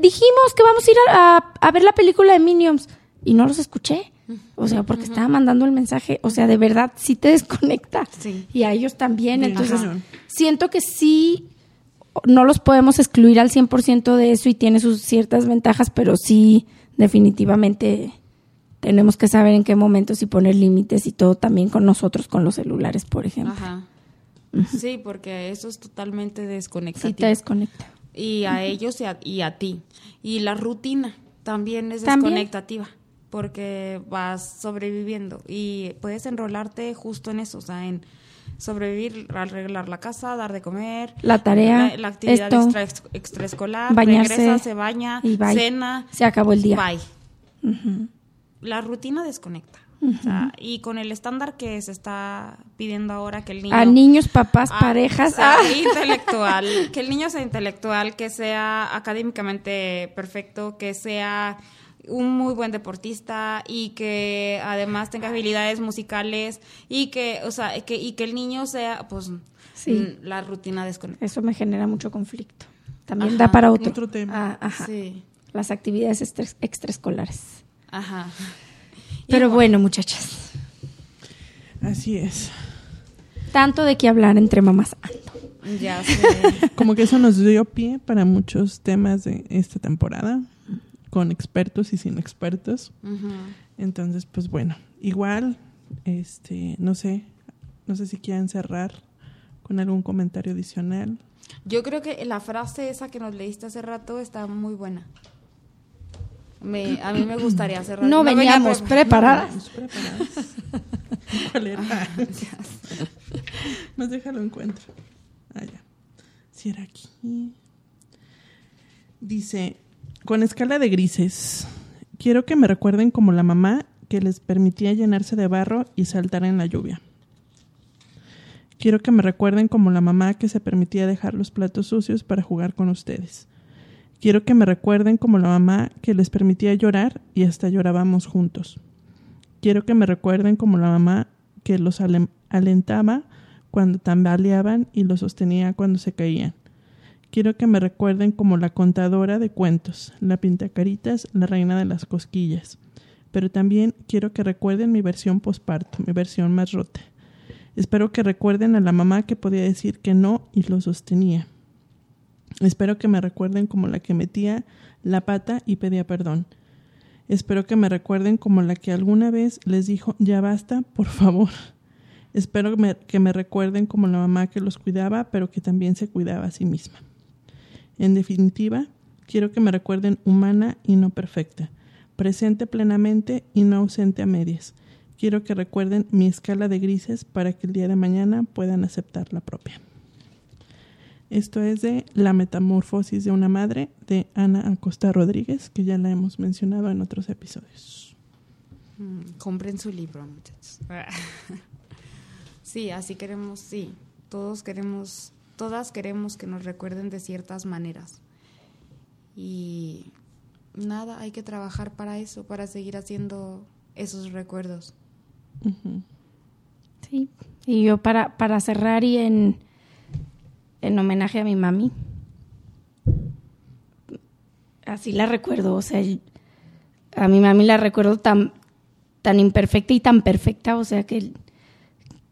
Dijimos que vamos a ir a, a- a ver la película de Minions y no los escuché. O sea, porque estaba mandando el mensaje. O sea, de verdad, sí te desconecta. Sí. Y a ellos también. Bien Entonces, siento que sí, no los podemos excluir al 100% de eso y tiene sus ciertas ventajas, pero sí, definitivamente tenemos que saber en qué momentos y poner límites y todo también con nosotros, con los celulares, por ejemplo. Ajá. Sí, porque eso es totalmente Sí desconectativo. te desconecta. y a ellos y a, y a ti. Y la rutina también es También. desconectativa porque vas sobreviviendo y puedes enrolarte justo en eso, o sea, en sobrevivir, arreglar la casa, dar de comer, La tarea, la, la actividad esto, extra- extraescolar, bañarse, regresa, se baña, y bye. cena, Se acabó el día. bye. La rutina desconecta. O sea, y con el estándar que se está pidiendo ahora que el niño A niños, papás, parejas. sea ah. intelectual, que el niño sea intelectual, que sea académicamente perfecto, que sea un muy buen deportista y que además tenga habilidades musicales y que, o sea, que y que el niño sea, pues, Sí. la rutina desconectada. Eso me genera mucho conflicto. También Ajá. da para otro. Otro tema. Ah, ajá. Sí, Las actividades extra- extraescolares. Ajá. Pero bueno, muchachas. Así es. Tanto de qué hablar entre mamás. ando. ya sé. Como que eso nos dio pie para muchos temas de esta temporada, con expertos y sin expertos. Ujú. Entonces, pues bueno, igual, este, no sé, no sé si quieran cerrar con algún comentario adicional. Yo creo que la frase esa que nos leíste hace rato está muy buena. Me, a mí me gustaría cerrar. No venía veníamos pre- preparadas. ¿Estamos preparadas? ¿Cuál era? Más déjalo encuentro. Ah, ya. Si era aquí. Dice, con escala de grises, quiero que me recuerden como la mamá que les permitía llenarse de barro y saltar en la lluvia. Quiero que me recuerden como la mamá que se permitía dejar los platos sucios para jugar con ustedes. Quiero que me recuerden como la mamá que les permitía llorar y hasta llorábamos juntos. Quiero que me recuerden como la mamá que los ale- alentaba cuando tambaleaban y los sostenía cuando se caían. Quiero que me recuerden como la contadora de cuentos, la pintacaritas, la reina de las cosquillas. Pero también quiero que recuerden mi versión posparto, mi versión más rota. Espero que recuerden a la mamá que podía decir que no y lo sostenía. Espero que me recuerden como la que metía la pata y pedía perdón. Espero que me recuerden como la que alguna vez les dijo, ya basta, por favor. Espero que me, recuerden como la mamá que los cuidaba, pero que también se cuidaba a sí misma. En definitiva, quiero que me recuerden humana y no perfecta, presente plenamente y no ausente a medias. Quiero que recuerden mi escala de grises para que el día de mañana puedan aceptar la propia. Esto es de La Metamorfosis de una Madre de Ana Acosta Rodríguez, que ya la hemos mencionado en otros episodios. Mm, compren su libro, muchachos. sí, así queremos, sí. Todos queremos, todas queremos que nos recuerden de ciertas maneras. Y nada, hay que trabajar para eso, para seguir haciendo esos recuerdos. Sí. Y yo para, para cerrar y en, en homenaje a mi mami, así la recuerdo, o sea, a mi mami la recuerdo tan, tan imperfecta y tan perfecta, o sea, que,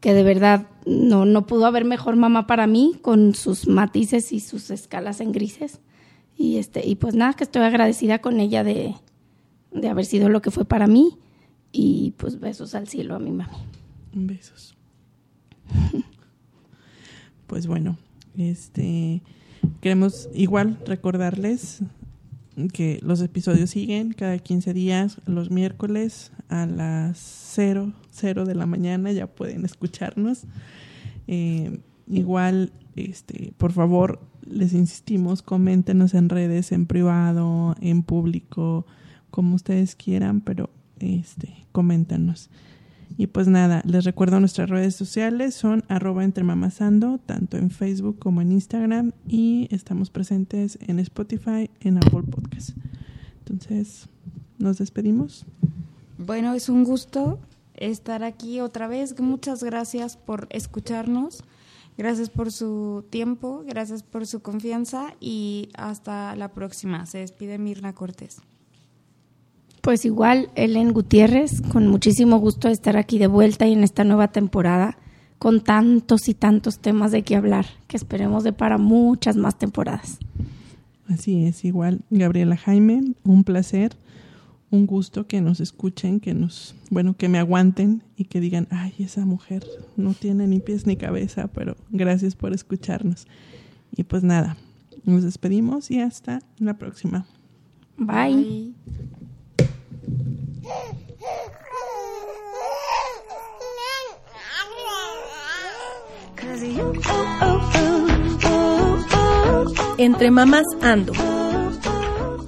que de verdad no, no pudo haber mejor mamá para mí con sus matices y sus escalas en grises. Y, este, y pues nada, que estoy agradecida con ella de, de haber sido lo que fue para mí. Y pues besos al cielo a mi mami. Besos. Pues bueno, este queremos igual recordarles que los episodios siguen cada 15 días, los miércoles a las 0, 0 de la mañana, ya pueden escucharnos. Eh, igual este, por favor, les insistimos, coméntenos en redes, en privado, en público, como ustedes quieran, pero este, coméntanos. Y pues nada, les recuerdo nuestras redes sociales son arroba entremamasando, tanto en Facebook como en Instagram, y estamos presentes en Spotify, en Apple Podcast. Entonces, nos despedimos. Bueno, es un gusto estar aquí otra vez. Muchas gracias por escucharnos. Gracias por su tiempo, gracias por su confianza y hasta la próxima. Se despide Mirna Cortés. Pues igual, Ellen Gutiérrez, con muchísimo gusto de estar aquí de vuelta y en esta nueva temporada con tantos y tantos temas de qué hablar, que esperemos de para muchas más temporadas. Así es, igual, Gabriela Jaime, un placer, un gusto que nos escuchen, que nos, bueno, que me aguanten y que digan, ay, esa mujer no tiene ni pies ni cabeza, pero gracias por escucharnos. Y pues nada, nos despedimos y hasta la próxima. Bye. Bye. Entre mamás ando.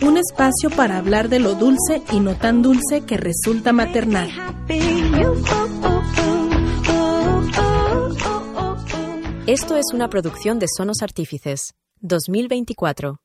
Un espacio para hablar de lo dulce y no tan dulce que resulta maternal. Esto es una producción de Sonos Artífices, 2024.